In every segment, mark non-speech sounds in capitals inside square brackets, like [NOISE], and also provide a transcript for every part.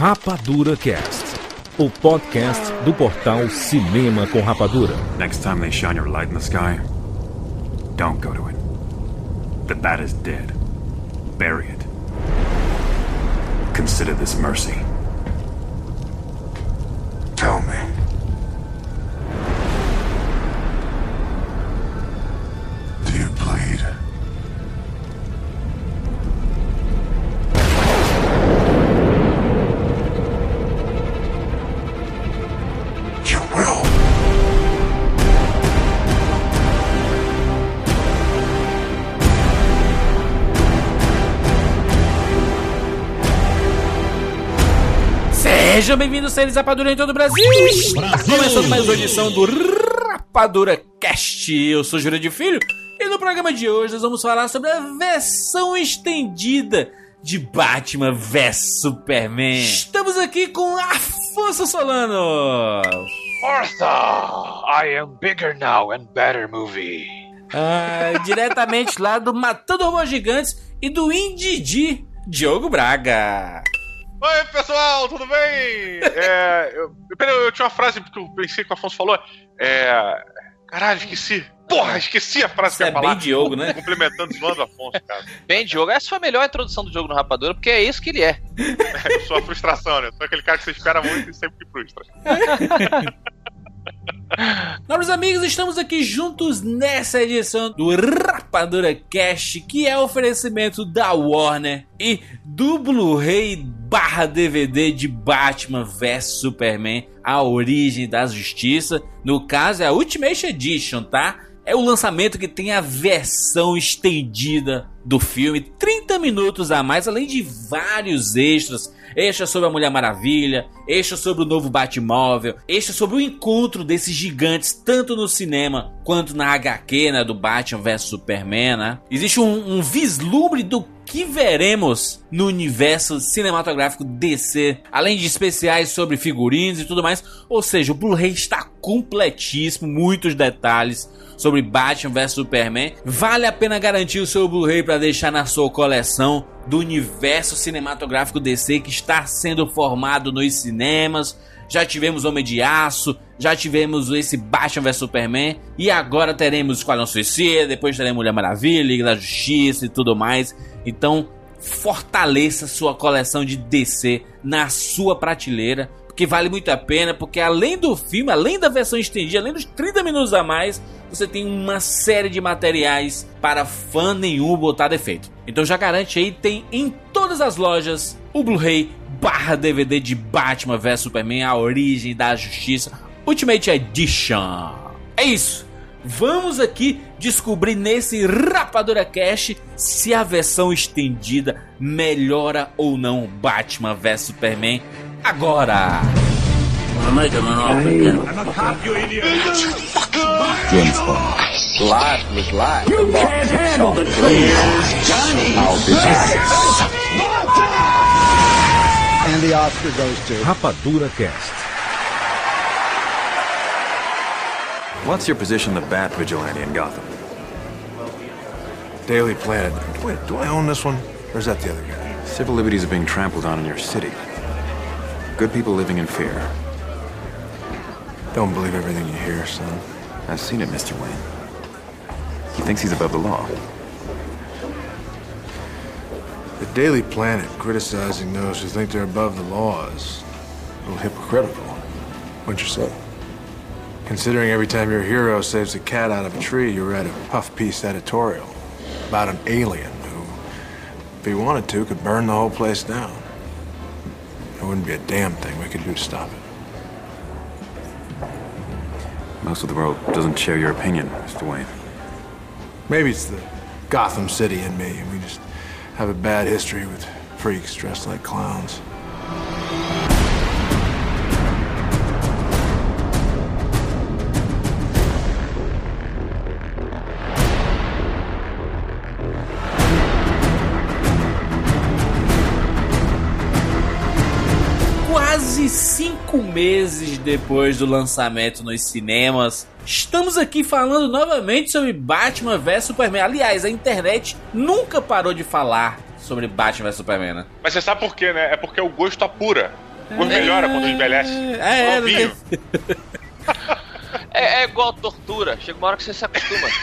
Rapadura Cast, o podcast do portal Cinema com Rapadura. Next time they shine your light in the sky, don't go to it. The bat is dead. Bury it. Consider this mercy. Sejam bem-vindos, seres Rapadura em todo o Brasil! Está começando mais uma edição do Rapadura Cast. Eu sou Júlio de Filho e no programa de hoje nós vamos falar sobre a versão estendida de Batman vs Superman. Estamos aqui com Afonso Solano. Martha, I am bigger now and better movie. Ah, [LAUGHS] diretamente lá do Matando Robôs Gigantes e do Indidi, Diogo Braga. Oi, pessoal, tudo bem? É, eu, peraí, eu tinha uma frase que eu pensei que o Afonso falou. É. Caralho, esqueci. Porra, esqueci a frase Isso que eu é ia falar. bem Diogo, né? Complementando, o Afonso, cara. Bem, Diogo, essa foi a melhor introdução do jogo no Rapadura, porque é isso que ele é. É, eu sou a frustração, né? Eu sou aquele cara que você espera muito e sempre frustra. [LAUGHS] [LAUGHS] Nobres amigos, estamos aqui juntos nessa edição do Rapadura Cast, que é oferecimento da Warner e do Blu-ray barra DVD de Batman vs Superman, a origem da justiça. No caso é a Ultimate Edition, tá? É o lançamento que tem a versão estendida do filme, 30 minutos a mais, além de vários extras. Extras sobre a Mulher Maravilha, extras sobre o novo Batmóvel, extras sobre o encontro desses gigantes, tanto no cinema quanto na HQ, né, do Batman vs Superman, né? Existe um, um vislumbre do que veremos no universo cinematográfico DC, além de especiais sobre figurinos e tudo mais. Ou seja, o Blu-ray está completíssimo, muitos detalhes sobre Batman vs Superman. Vale a pena garantir o seu Blu-ray para deixar na sua coleção do universo cinematográfico DC que está sendo formado nos cinemas. Já tivemos Homem de Aço, já tivemos esse Batman vs Superman e agora teremos Esquadrão Suicida, depois teremos Mulher Maravilha, Liga da Justiça e tudo mais. Então, fortaleça sua coleção de DC na sua prateleira, porque vale muito a pena, porque além do filme, além da versão estendida, além dos 30 minutos a mais, você tem uma série de materiais para fã nenhum botar defeito. Então já garante aí, tem em todas as lojas o Blu-ray barra DVD de Batman vs Superman, a origem da justiça, Ultimate Edition. É isso. Vamos aqui descobrir nesse Rapadura Cash se a versão estendida melhora ou não Batman vs Superman agora. I'm making an offer. I'm not copy idiot. Life with life. You can't handle the trees. I'll and the Oscar goes to. Rapadura Cast. What's your position, the Bat Vigilante in Gotham? Daily Planet. Wait, do I own this one? Or is that the other guy? Civil liberties are being trampled on in your city. Good people living in fear. Don't believe everything you hear, son. I've seen it, Mr. Wayne. He thinks he's above the law. The Daily Planet criticizing those who think they're above the law is a little hypocritical. What'd you say? Considering every time your hero saves a cat out of a tree, you write a puff piece editorial about an alien who, if he wanted to, could burn the whole place down. There wouldn't be a damn thing we could do to stop it. Most of the world doesn't share your opinion, Mr. Wayne. Maybe it's the Gotham City in me, and we just have a bad history with freaks dressed like clowns. Meses depois do lançamento nos cinemas, estamos aqui falando novamente sobre Batman vs Superman. Aliás, a internet nunca parou de falar sobre Batman vs Superman, né? Mas você sabe por quê, né? É porque o gosto apura. Ou melhora quando envelhece. É, é. [LAUGHS] É, é igual tortura. Chega uma hora que você se acostuma. [LAUGHS]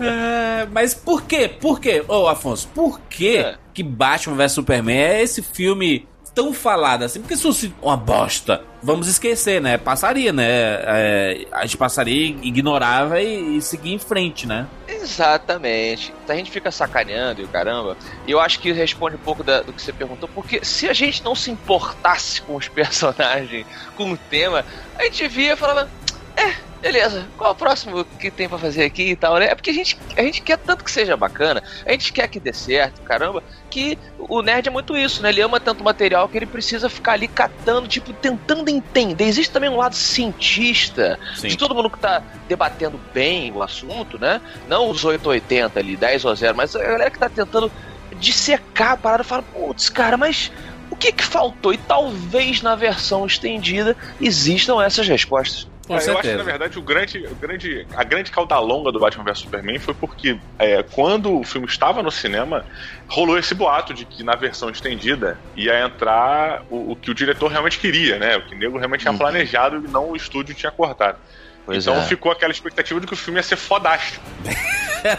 É, mas por quê? Por quê? Ô, Afonso, por que É. que Batman vs Superman é esse filme tão falado assim? Porque se fosse uma bosta, vamos esquecer, né? Passaria, né? É, a gente passaria, ignorava e, e seguia em frente, né? Exatamente. A gente fica sacaneando e o caramba. E eu acho que responde um pouco da- do que você perguntou, porque se a gente não se importasse com os [LAUGHS] personagens, com o tema, a gente via e falava, é, beleza, qual o próximo que tem pra fazer aqui e tal, né? É porque a gente, a gente quer tanto que seja bacana, a gente quer que dê certo, caramba, que o nerd é muito isso, né? Ele ama tanto material que ele precisa ficar ali catando, tipo, tentando entender. Existe também um lado cientista de todo mundo que tá debatendo bem o assunto, né? Não os 880 ali, 10 ou 0, mas a galera que tá tentando dissecar a parada fala, putz, cara, mas o que que faltou? E talvez na versão estendida existam essas respostas. Com É, eu acho que, na verdade, o grande, o grande, a grande cauda longa do Batman vs Superman foi porque, é, quando o filme estava no cinema, rolou esse boato de que na versão estendida ia entrar o, o que o diretor realmente queria, né? O que o nego realmente tinha Uhum. planejado e não o estúdio tinha cortado. Pois então é. ficou aquela expectativa de que o filme ia ser fodástico. [LAUGHS]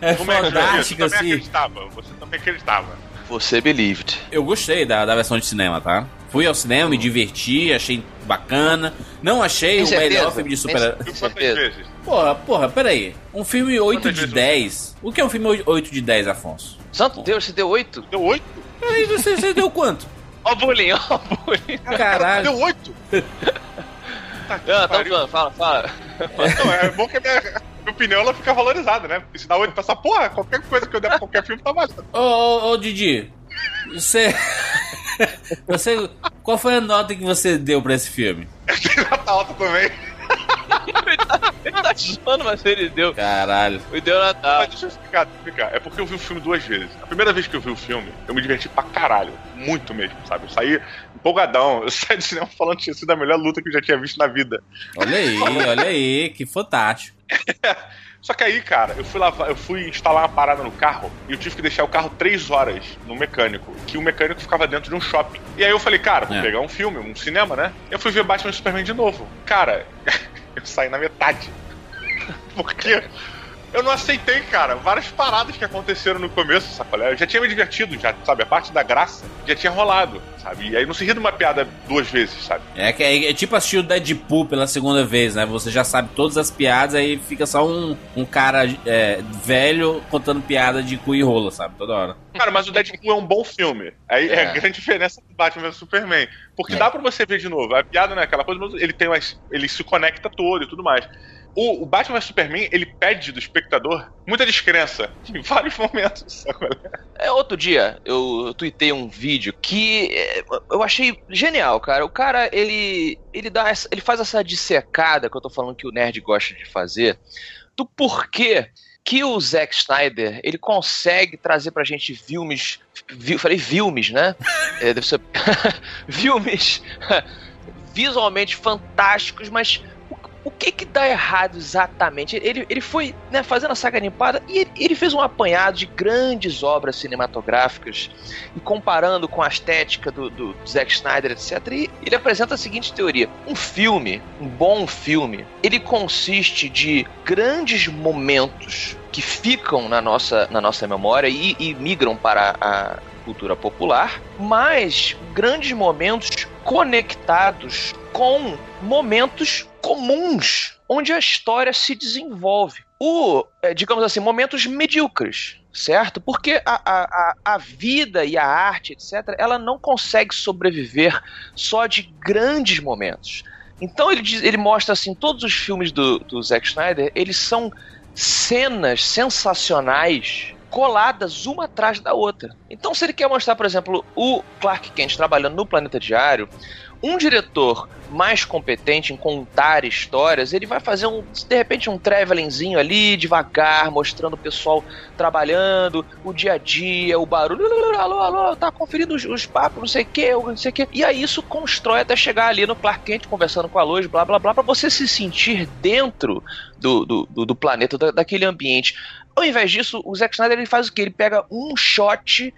É Como é que fantástico, você também assim. acreditava? Você também acreditava. Você believed. Eu gostei da, da versão de cinema, tá? Fui ao cinema, me diverti, achei bacana. Não achei Tem o melhor certeza? filme de Tem super Viu quantas certeza. vezes? Porra, porra, peraí. Um filme 8 Quantas de vezes 10. O que é um filme 8 de 10, Afonso? Santo Deus, você deu 8? Deu oito? Aí você, você deu quanto? [LAUGHS] Ó o bullying, ó o bullying. Caralho. Deu oito? [LAUGHS] Tá que Não, tá falando, fala, fala. Não, é bom que a minha, minha opinião ela fica valorizada, né? Porque se dá oito pra essa porra, qualquer coisa que eu der pra qualquer filme tá valendo. Ô, ô, ô, Didi. Você. [LAUGHS] Você. Qual foi a nota que você deu pra esse filme? [LAUGHS] Tá alta também. Ele tá zoando, mas ele deu. Caralho. Me deu Natal. Mas deixa eu explicar, explicar. É porque eu vi o filme duas vezes. A primeira vez que eu vi o filme, eu me diverti pra caralho. Muito mesmo, sabe? Eu saí empolgadão. Eu saí do cinema falando que tinha sido a melhor luta que eu já tinha visto na vida. Olha aí, [LAUGHS] olha aí, que fantástico. Só que aí, cara, eu fui lavar, eu fui instalar uma parada no carro e eu tive que deixar o carro três horas no mecânico, que o mecânico ficava dentro de um shopping. E aí eu falei, cara, vou É. pegar um filme, um cinema, né? Eu fui ver Batman e Superman de novo. Cara, [LAUGHS] eu saí na metade. [LAUGHS] Porque eu não aceitei, cara, várias paradas que aconteceram no começo, sacolé? Eu já tinha me divertido, já, sabe? A parte da graça já tinha rolado, sabe? E aí não se ri de uma piada duas vezes, sabe? É, que é, é tipo assistir o Deadpool pela segunda vez, né? Você já sabe todas as piadas, aí fica só um, um cara é, velho contando piada de cu e rola, sabe? Toda hora. Cara, mas o Deadpool é um bom filme. Aí é, É. a grande diferença do Batman vs Superman. Porque É. dá pra você ver de novo. A piada não é aquela coisa, mas ele tem umas, ele se conecta todo e tudo mais. O, o Batman vs Superman, ele pede do espectador muita descrença [LAUGHS] em vários momentos. sabe? É, outro dia eu, eu tuitei um vídeo que é, eu achei genial, cara. O cara, ele ele dá essa- ele faz essa dissecada que eu tô falando que o nerd gosta de fazer do porquê que o Zack Snyder, ele consegue trazer pra gente filmes, vi, falei filmes, né? [LAUGHS] É, deve ser [LAUGHS] filmes visualmente fantásticos, mas o, que que dá errado exatamente? Ele, ele foi né, fazendo a saga limpada e ele, ele fez um apanhado de grandes obras cinematográficas e comparando com a estética do, do Zack Snyder, etc. E ele apresenta a seguinte teoria: um filme, um bom filme, ele consiste de grandes momentos que ficam na nossa, na nossa memória e, e migram para a cultura popular, mas grandes momentos conectados com momentos comuns onde a história se desenvolve. O, eh, digamos assim, momentos medíocres, certo? Porque a, a, a, a vida e a arte, etc., ela não consegue sobreviver só de grandes momentos. Então ele, diz- ele mostra assim, todos os filmes do, do Zack Snyder, eles são cenas sensacionais coladas uma atrás da outra. Então, se ele quer mostrar, por exemplo, o Clark Kent trabalhando no Planeta Diário, um diretor mais competente em contar histórias, ele vai fazer um, de repente, um travelingzinho ali, devagar, mostrando o pessoal trabalhando, o dia a dia, o barulho, alô, alô, tá conferindo os, os papos, não sei o que, não sei o que. E aí isso constrói até chegar ali no Clark Kent conversando com a Lois, blá blá blá, pra você se sentir dentro do, do, do, do planeta, da, daquele ambiente. Ao invés disso, o Zack Snyder ele faz o que? Ele pega um shot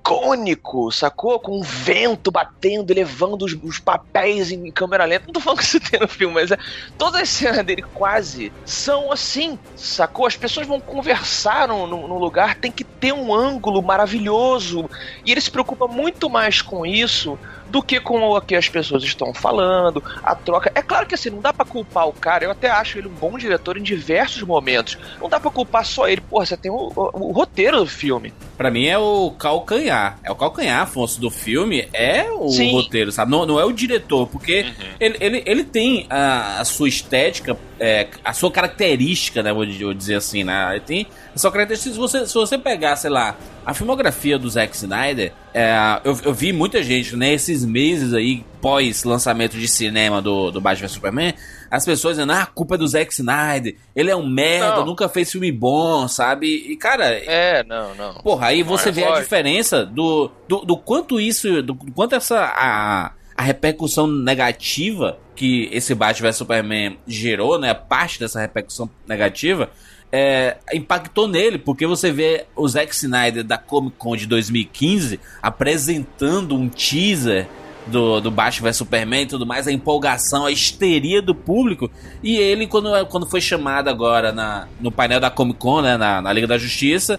icônico, sacou? Com um vento batendo levando os, os, papéis em câmera lenta. Não tô falando que isso tem no filme, mas é, todas as cenas dele quase são assim, sacou? As pessoas vão conversar no, no, no lugar, tem que ter um ângulo maravilhoso. E ele se preocupa muito mais com isso do que com o que as pessoas estão falando, a troca. É claro que assim, não dá para culpar o cara, eu até acho ele um bom diretor em diversos momentos. Não dá para culpar só ele, porra, você tem o, o, o roteiro do filme. Para mim é o calcanhar. É o calcanhar, Afonso, do filme, é o Sim. roteiro, sabe? Não, não é o diretor, porque uhum. ele, ele, ele tem a, a sua estética, é, a sua característica, né? Vou, vou dizer assim, né? Ele tem a sua característica. Se você, se você pegar, sei lá, a filmografia do Zack Snyder, é, eu, eu, vi muita gente nesses né, meses aí, pós lançamento de cinema do, do Batman vs Superman, as pessoas dizendo, ah, a culpa é do Zack Snyder, ele é um merda, não. nunca fez filme bom, sabe? E, cara. É, não, não. Porra, aí você é vê a diferença do, do, do quanto isso, do, do quanto essa. A, a repercussão negativa que esse Batman vs Superman gerou, né? Parte dessa repercussão negativa é, impactou nele, porque você vê o Zack Snyder da Comic Con de 2015 apresentando um teaser do, do Batman vs Superman e tudo mais, a empolgação, a histeria do público. E ele, quando, quando foi chamado agora na, no painel da Comic Con, né, na, na Liga da Justiça,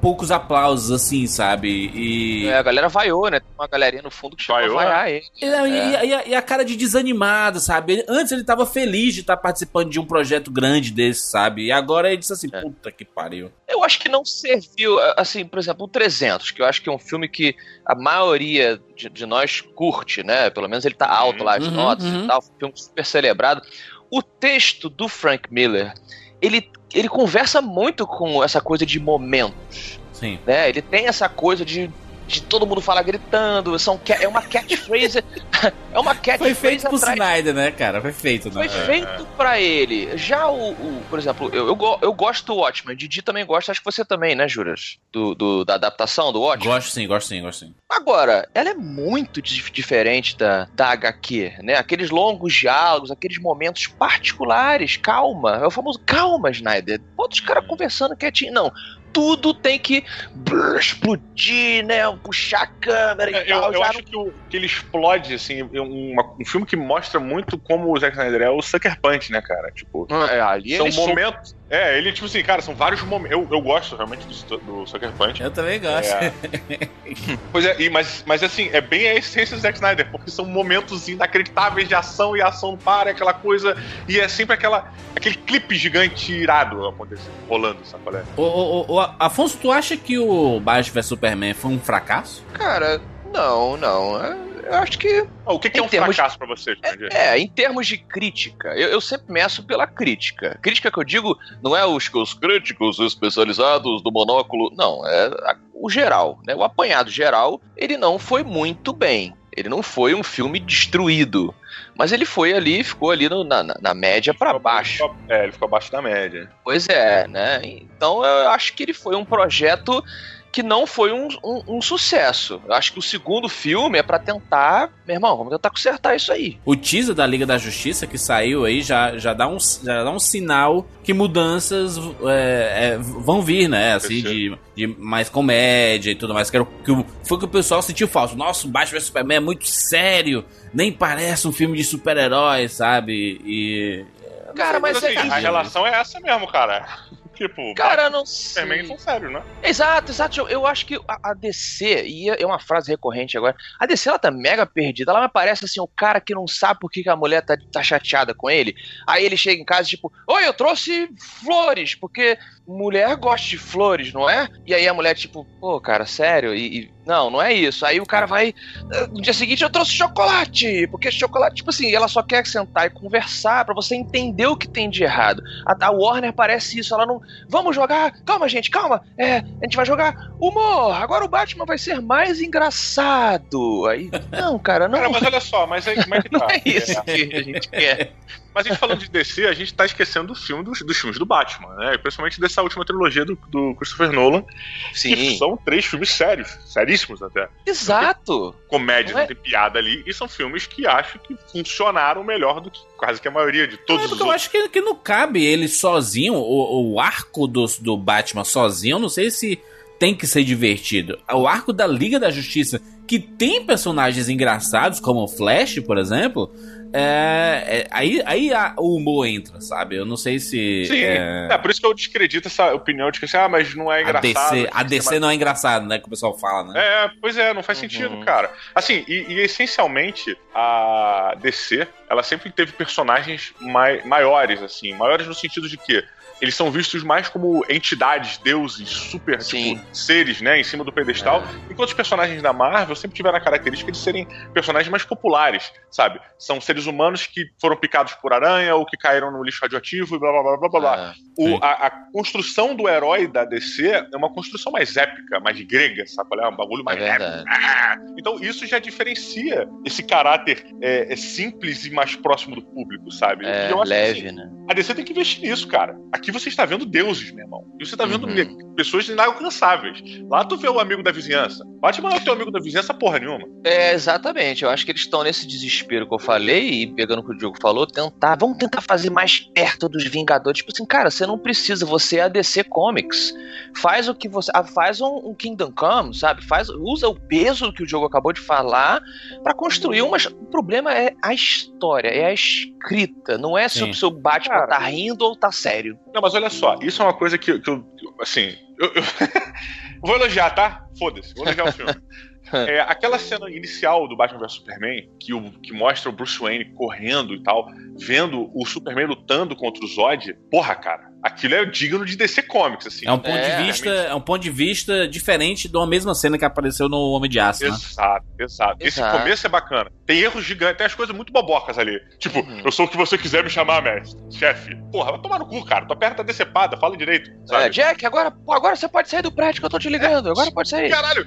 poucos aplausos, assim, sabe? E. É, a galera vaiou, né? Tem uma galerinha no fundo que chegou vaiou, a vaiar ele. E, é. e, a, e, a, cara de desanimado, sabe? Antes ele tava feliz de estar participando de um projeto grande desse, sabe? E agora ele disse assim: é. puta que pariu. Eu acho que não serviu, assim, por exemplo, o 300, que eu acho que é um filme que a maioria de, de nós curte, né? Pelo menos ele tá alto uhum, lá, as uhum, notas uhum. e tal. Um filme super celebrado. O texto do Frank Miller ele, ele conversa muito com essa coisa de momentos. Sim. Né? Ele tem essa coisa de de todo mundo falar gritando, são, é uma catchphrase. [LAUGHS] é uma catchphrase. Foi feito pro Snyder, né, cara? Foi feito, né? Foi feito pra ele. Já o, o por exemplo, eu, eu, eu, gosto do Watchmen, Didi também gosta, acho que você também, né, Juras? Do, do, da adaptação do Watchmen. Gosto sim, gosto sim, gosto sim. Agora, ela é muito diferente da, da HQ, né? Aqueles longos diálogos, aqueles momentos particulares, calma. É o famoso calma, Snyder. Outros caras conversando quietinho. Não, tudo tem que brrr, explodir, né? Puxar a câmera e é, tal. Eu, acho que, o, que, ele explode, assim, uma, um filme que mostra muito como o Zack Snyder é o Sucker Punch, né, cara? Tipo, é, ali são momentos. É, ele, tipo assim, cara, são vários momentos. Eu, eu gosto realmente do, do Sucker Punch. Eu também gosto. É. [LAUGHS] pois é, e, mas, mas assim, é bem a essência do Zack Snyder, porque são momentos inacreditáveis de ação e a ação para, aquela coisa. E é sempre aquela, aquele clipe gigante irado acontecendo, rolando, sabe qual é? O, o, o, Afonso, tu acha que o Batman vs Superman foi um fracasso? Cara, não, não. É eu acho que. O que, que é um fracasso para você, é, é, em termos de crítica, eu, eu, sempre meço pela crítica. Crítica que eu digo não é os, os críticos especializados do monóculo, não, é a, o geral, né? O apanhado geral, ele não foi muito bem. Ele não foi um filme destruído. Mas ele foi ali, ficou ali no, na, na, média para baixo. é, ele ficou abaixo da média. Pois é, né? Então eu acho que ele foi um projeto que não foi um, um, um, sucesso. Eu acho que o segundo filme é para tentar, meu irmão, vamos tentar consertar isso aí. O teaser da Liga da Justiça que saiu aí já, já, dá, um, já dá um sinal que mudanças é, é, vão vir, né? Assim, de, de mais comédia e tudo mais. Que, era, que foi que o pessoal sentiu falso. Nossa, o Batman vs Superman é muito sério, nem parece um filme de super-herói, sabe? E. Cara, mas, mas assim, é a relação é essa mesmo, cara. Tipo, cara, não sei. Superman são sérios, né? Exato, exato. Eu, acho que a, a, DC, e é uma frase recorrente agora, a DC ela tá mega perdida. Ela me parece assim, o cara que não sabe por que, que a mulher tá, tá chateada com ele. Aí ele chega em casa, tipo, oi, eu trouxe flores, porque mulher gosta de flores, não é? E aí a mulher, tipo, pô, cara, sério? E, e não, não é isso. Aí o cara vai. Eh, no dia seguinte eu trouxe chocolate. Porque chocolate, tipo assim, ela só quer sentar e conversar para você entender o que tem de errado. A, a, Warner parece isso, ela não. Vamos jogar. Calma, gente, calma. É, a gente vai jogar humor. Agora o Batman vai ser mais engraçado. Aí. [LAUGHS] Não, cara, não. Cara, mas olha só, mas aí como é que [LAUGHS] tá? não é isso que a gente quer. Mas a gente falando de DC, a gente tá esquecendo do filme dos, dos filmes do Batman, né? Principalmente dessa última trilogia do, do Christopher Nolan. Sim. Que são três filmes sérios, seríssimos até. Exato. Comédia, não, é... não tem piada ali. E são filmes que acho que funcionaram melhor do que quase que a maioria de todos é, os eu outros. acho que, que não cabe ele sozinho, o, o arco do, do Batman sozinho, eu não sei se tem que ser divertido. O arco da Liga da Justiça, que tem personagens engraçados, como o Flash, por exemplo, é, é, aí, aí a, o humor entra, sabe? Eu não sei se. Sim, é, é por isso que eu descredito essa opinião de que assim, ah, mas não é a engraçado. DC, tem a DC mais- não é engraçado, né? Que o pessoal fala, né? É, pois é, não faz sentido, Uhum. cara. Assim, e, e essencialmente a DC, ela sempre teve personagens mai- maiores, assim, maiores no sentido de que eles são vistos mais como entidades, deuses, super, tipo, seres, né, em cima do pedestal, enquanto os personagens da Marvel sempre tiveram a característica de serem personagens mais populares, sabe? São seres humanos que foram picados por aranha ou que caíram no lixo radioativo e blá blá blá blá blá. blá. Ah, O- a, a construção do herói da DC é uma construção mais épica, mais grega, sabe? qual É um bagulho mais É épico. Ah! Então isso já diferencia esse caráter é, é simples e mais próximo do público, sabe? é E eu acho que, leve, assim, né? a DC tem que investir nisso, cara. Aqui você está vendo deuses, meu irmão. E você está vendo Uhum. pessoas inalcançáveis. Lá tu vê o amigo da vizinhança. Batman não é o teu amigo da vizinhança porra nenhuma. É, exatamente. Eu acho que eles estão nesse desespero que eu falei, e pegando o que o Diogo falou, tentar. Vamos tentar fazer mais perto dos Vingadores. Tipo assim, cara, você não precisa, você é a DC Comics. Faz o que você. ah, Faz um, um Kingdom Come, sabe? Faz, usa o peso que o Diogo acabou de falar pra construir uma. O problema é a história, é a escrita. Não é se o seu Batman Cara. tá rindo ou tá sério. Não, mas olha só, isso é uma coisa que, que eu. Assim. Eu, eu- [LAUGHS] vou elogiar, tá? Foda-se, vou elogiar o filme. [LAUGHS] É, aquela cena inicial do Batman vs Superman, que, o, que mostra o Bruce Wayne correndo e tal, vendo o Superman lutando contra o Zod, porra, cara, aquilo é digno de DC Comics, assim. É um ponto É, de vista, é um ponto de vista diferente de uma mesma cena que apareceu no Homem de Aço, né? Exato, exato. Esse Exato. começo é bacana. Tem erros gigantes, tem as coisas muito bobocas ali. Tipo, Uhum. eu sou o que você quiser me chamar, mestre. Chefe. Porra, vai tomar no cu, cara. Tua perna tá decepada, fala direito. É, Sabe? Jack, agora, agora você pode sair do prédio que eu tô te ligando. Agora pode sair. Caralho,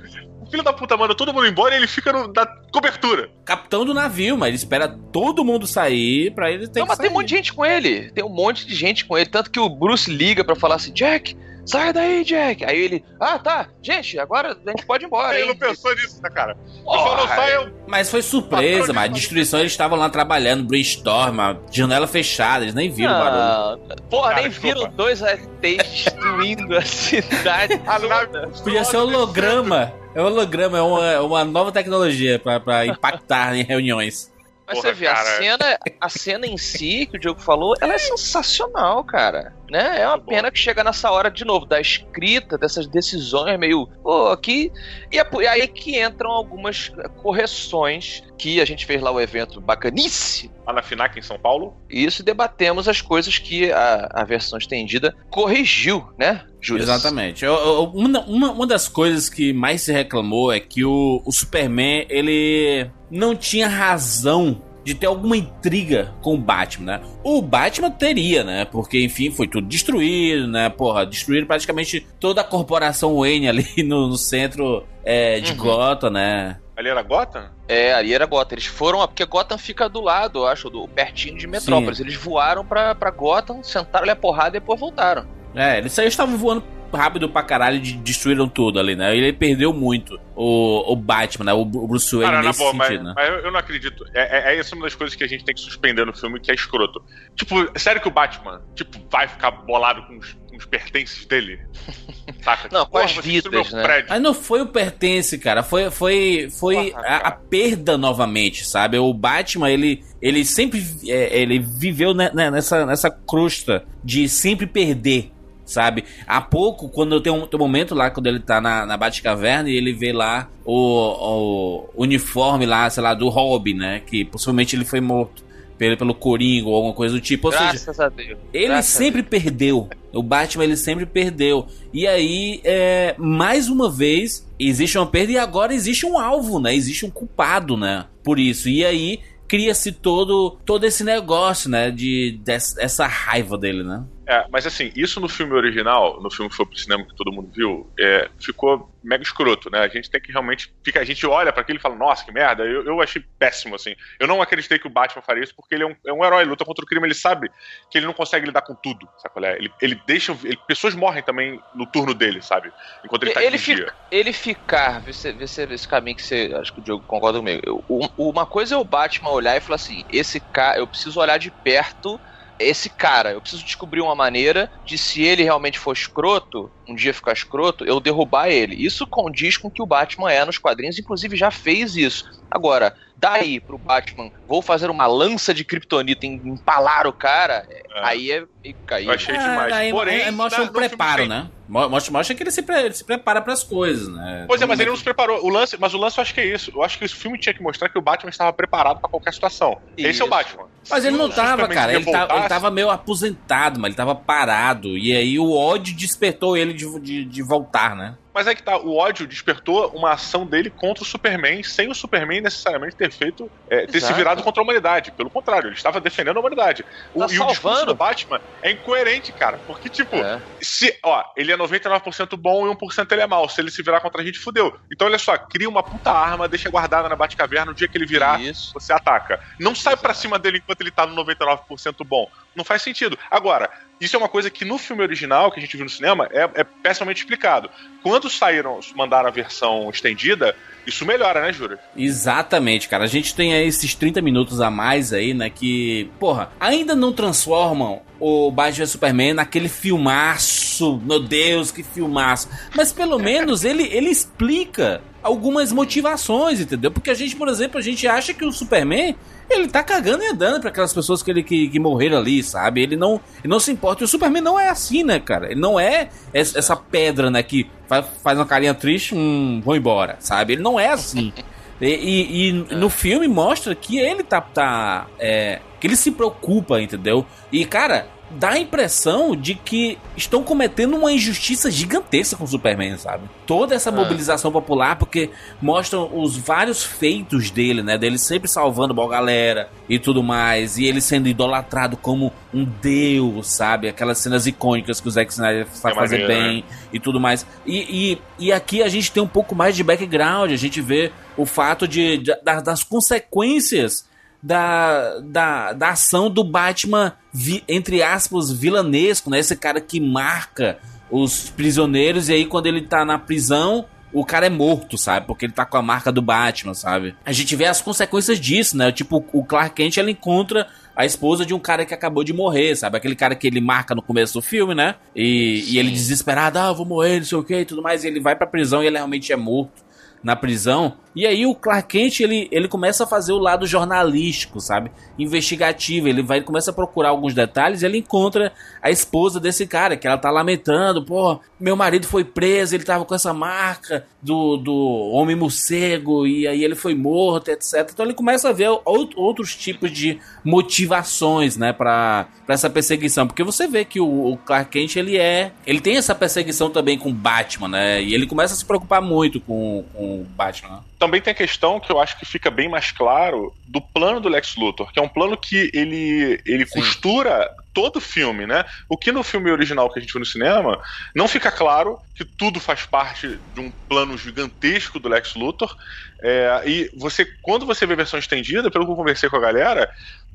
filho da puta manda todo mundo embora e ele fica no- na cobertura. Capitão do navio, mas ele espera todo mundo sair pra ele ter Não, que mas sair. tem um monte de gente com ele. Tem um monte de gente com ele. Tanto que o Bruce liga pra falar assim: Jack, sai daí, Jack. Aí ele, ah, tá, gente, agora a gente pode ir embora. Ele hein?" não pensou nisso, né, cara? Porra, sai, eu. Mas foi surpresa, mas destruição eles estavam lá trabalhando, brainstorm, janela fechada, eles nem viram o barulho. Porra, Cara, nem desculpa. viram dois ETs destruindo a [LAUGHS] cidade. A nave. Podia ser holograma. É holograma, é uma, é uma nova tecnologia pra, pra impactar em reuniões. Mas Porra, você vê, cara. a cena, a cena em si, que o Diogo falou, ela é sensacional, cara. Né? É uma bom. pena que chega nessa hora de novo, da escrita, dessas decisões meio. Pô, aqui. E é por- aí que entram algumas correções que a gente fez lá o evento bacanice. Lá na FINAC em São Paulo. E isso debatemos as coisas que a, a versão estendida corrigiu, né, Júlio? Exatamente. Eu- eu- uma, uma, uma das coisas que mais se reclamou é que o, o Superman, ele não tinha razão de ter alguma intriga com o Batman, né? O Batman teria, né? Porque, enfim, foi tudo destruído, né? Porra, destruíram praticamente toda a corporação Wayne ali [LAUGHS] no, no centro é, de Uhum. Gotham, né? Ali era Gotham? É, ali era Gotham. Eles foram, porque Gotham fica do lado, eu acho, do pertinho de Metrópolis. Eles voaram pra, pra Gotham, sentaram ali a porrada e depois voltaram. É, eles aí estavam voando rápido pra caralho e de- destruíram tudo ali, né? Ele perdeu muito o, o Batman, né? O, o Bruce Wayne Cara, nesse boa, mas, sentido, né? mas eu, não acredito. É, é, é essa uma das coisas que a gente tem que suspender no filme, que é escroto. Tipo, sério que o Batman, tipo, vai ficar bolado com os, com os pertences dele? [LAUGHS] Saca? Não, com as vidas, né? prédio. Mas não foi o pertence, cara. Foi, foi, foi Porra, a, a perda novamente, sabe? O Batman, ele, ele sempre é, ele viveu ne- nessa, nessa crosta de sempre perder, sabe? Há pouco, quando tem um, tem um momento lá, quando ele tá na, na Batcaverna e ele vê lá o, o uniforme lá, sei lá, do Robin, né? Que possivelmente ele foi morto pelo, pelo Coringa ou alguma coisa do tipo. Ou seja, Graças a Deus. ele Graças sempre perdeu. O Batman ele sempre perdeu. E aí, é, mais uma vez, existe uma perda e agora existe um alvo, né? Existe um culpado, né? Por isso. E aí cria-se todo todo esse negócio, né? De dessa essa raiva dele, né? É, mas assim, isso no filme original, no filme que foi pro cinema que todo mundo viu, é, ficou mega escroto, né? A gente tem que realmente. Fica, a gente olha pra aquilo e fala, nossa, que merda. Eu, eu achei péssimo, assim. Eu não acreditei que o Batman faria isso porque ele é um, é um herói, luta contra o crime, ele sabe que ele não consegue lidar com tudo, sabe qual é? Ele, ele deixa. ele- pessoas morrem também no turno dele, sabe? Enquanto ele tá Ele fica, ele ficar, vê se, vê se esse caminho que você. Acho que o Diogo concorda comigo. Eu- Uma coisa é o Batman olhar e falar assim: esse cara, eu preciso olhar de perto esse cara. Eu preciso descobrir uma maneira de se ele realmente for escroto, um dia ficar escroto, eu derrubar ele. Isso condiz com o que o Batman é nos quadrinhos, inclusive já fez isso. Agora, daí pro Batman, vou fazer uma lança de kryptonita e empalar o cara, é. aí é. Aí, eu achei demais. aí, Porém, aí mostra na- um preparo, né? Mo- Mostra, mostra que ele se, pre- ele se prepara pras coisas, né? Pois é, mas ele não se preparou. O lance, mas o lance eu acho que é isso. Eu acho que esse filme tinha que mostrar que o Batman estava preparado pra qualquer situação. Esse é Isso. o Batman. Mas ele não o tava, Superman cara. Ele, tá- ele tava meio aposentado, mas ele tava parado. E aí o ódio despertou ele de, de, de voltar, né? Mas é que tá, o ódio despertou uma ação dele contra o Superman, sem o Superman necessariamente ter feito, é, ter se Exato. virado contra a humanidade. Pelo contrário, ele estava defendendo a humanidade. O, Tá e o discurso do Batman é incoerente, cara. Porque, tipo, É. se, ó, ele é 99% bom e 1% ele é mal. Se ele se virar contra a gente, fudeu. Então, olha só, cria uma puta arma, deixa guardada na Batcaverna, no dia que ele virar, Isso. você ataca. Não sai pra cima dele enquanto ele tá no 99% bom. Não faz sentido. Agora, isso é uma coisa que no filme original, que a gente viu no cinema, é, é pessimamente explicado. Quando saíram, mandaram a versão estendida, isso melhora, né, Júlio? Exatamente, cara. A gente tem aí esses 30 minutos a mais aí, né? Que, porra, ainda não transformam o Batman Superman naquele filmaço. Meu Deus, que filmaço. Mas pelo [LAUGHS] menos ele, ele explica algumas motivações, entendeu? Porque a gente, por exemplo, a gente acha que o Superman. Ele tá cagando e andando pra aquelas pessoas que, ele, que, que morreram ali, sabe? Ele não, ele não se importa. E o Superman não é assim, né, cara? Ele não é es- essa pedra, né? Que faz, faz uma carinha triste, hum, vou embora, sabe? Ele não é assim. [LAUGHS] E, e- e no filme mostra que ele tá. tá é, que ele se preocupa, entendeu? E, cara, dá a impressão de que estão cometendo uma injustiça gigantesca com o Superman, sabe? Toda essa mobilização popular, porque mostram os vários feitos dele, né? Dele sempre salvando boa galera e tudo mais. E ele sendo idolatrado como um deus, sabe? Aquelas cenas icônicas que o Zack Snyder faz É fazer maneiro, bem e tudo mais. E, e, e aqui a gente tem um pouco mais de background, a gente vê o fato de, de- da- das consequências da, da, da ação do Batman, vi- entre aspas, vilanesco, né? Esse cara que marca os prisioneiros e aí quando ele tá na prisão. O cara é morto, sabe? Porque ele tá com a marca do Batman, sabe? A gente vê as consequências disso, né? Tipo, o Clark Kent, ele encontra a esposa de um cara que acabou de morrer, sabe? Aquele cara que ele marca no começo do filme, né? E, e ele desesperado, ah, vou morrer, não sei o que e tudo mais. E ele vai pra prisão e ele realmente é morto na prisão. E aí o Clark Kent, ele, ele começa a fazer o lado jornalístico, sabe? Investigativo. Ele vai ele começa a procurar alguns detalhes ele encontra a esposa desse cara, que ela tá lamentando, pô, meu marido foi preso, ele tava com essa marca do, do homem morcego, e aí ele foi morto, etc. Então ele começa a ver out- outros tipos de motivações, né, pra, pra essa perseguição. Porque você vê que o, o Clark Kent, ele é. Ele tem essa perseguição também com Batman, né? E ele começa a se preocupar muito com, com Batman. né? Também tem a questão que eu acho que fica bem mais claro do plano do Lex Luthor, que é um plano que ele, ele costura todo filme, né? O que no filme original que a gente viu no cinema, não fica claro que tudo faz parte de um plano gigantesco do Lex Luthor. É, e você, quando você vê a versão estendida, pelo que eu conversei com a galera,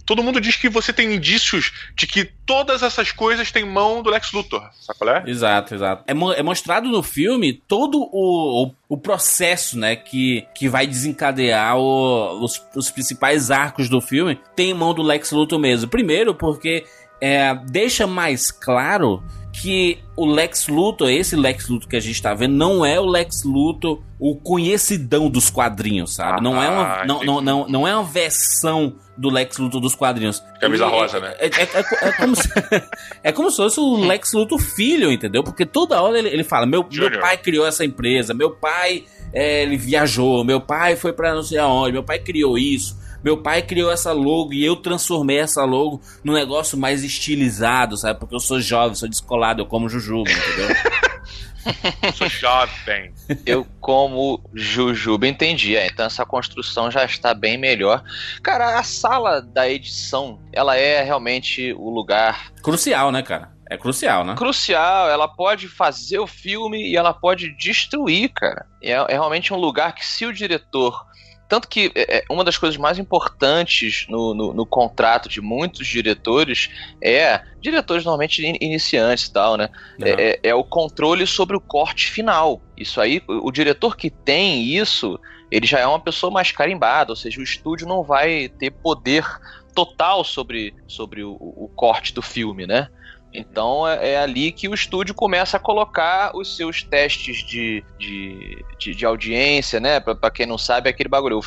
todo mundo diz que você tem indícios de que todas essas coisas têm mão do Lex Luthor, sabe qual é? Exato, exato. É, mo- é mostrado no filme todo o, o, o processo, né, que, que vai desencadear o- os, os principais arcos do filme. Tem mão do Lex Luthor mesmo. Primeiro, porque é, deixa mais claro que o Lex Luthor, esse Lex Luthor que a gente tá vendo, não é o Lex Luthor, o conhecidão dos quadrinhos, sabe? não, é uma, Ah, não, não, não, não é uma versão do Lex Luthor dos quadrinhos. Camisa Ele- rosa, né? É, é- é- é como se, [LAUGHS] é como se fosse o Lex Luthor filho, entendeu? Porque toda hora ele, ele fala: meu, meu pai criou essa empresa, meu pai é, ele viajou, meu pai foi pra não sei aonde, meu pai criou isso. Meu pai criou essa logo e eu transformei essa logo num negócio mais estilizado, sabe? Porque eu sou jovem, sou descolado, eu como jujuba, entendeu? Eu [LAUGHS] sou jovem. Eu, como Jujuba, entendi. É, então essa construção já está bem melhor. Cara, a sala da edição, ela é realmente o lugar Crucial, né, cara? É crucial, né? crucial. Ela pode fazer o filme e ela pode destruir, cara. É, é realmente um lugar que, se o diretor. Tanto que é, é, uma das coisas mais importantes no, no, no contrato de muitos diretores é. Diretores normalmente in- iniciantes e tal, né? é, é- é o controle sobre o corte final. Isso aí, o, o diretor que tem isso, ele já é uma pessoa mais carimbada, ou seja, o estúdio não vai ter poder total sobre, sobre o, o corte do filme, né? Então é, é, ali que o estúdio começa a colocar os seus testes de, de, de, de audiência, né? Pra, pra, quem não sabe, é aquele bagulho.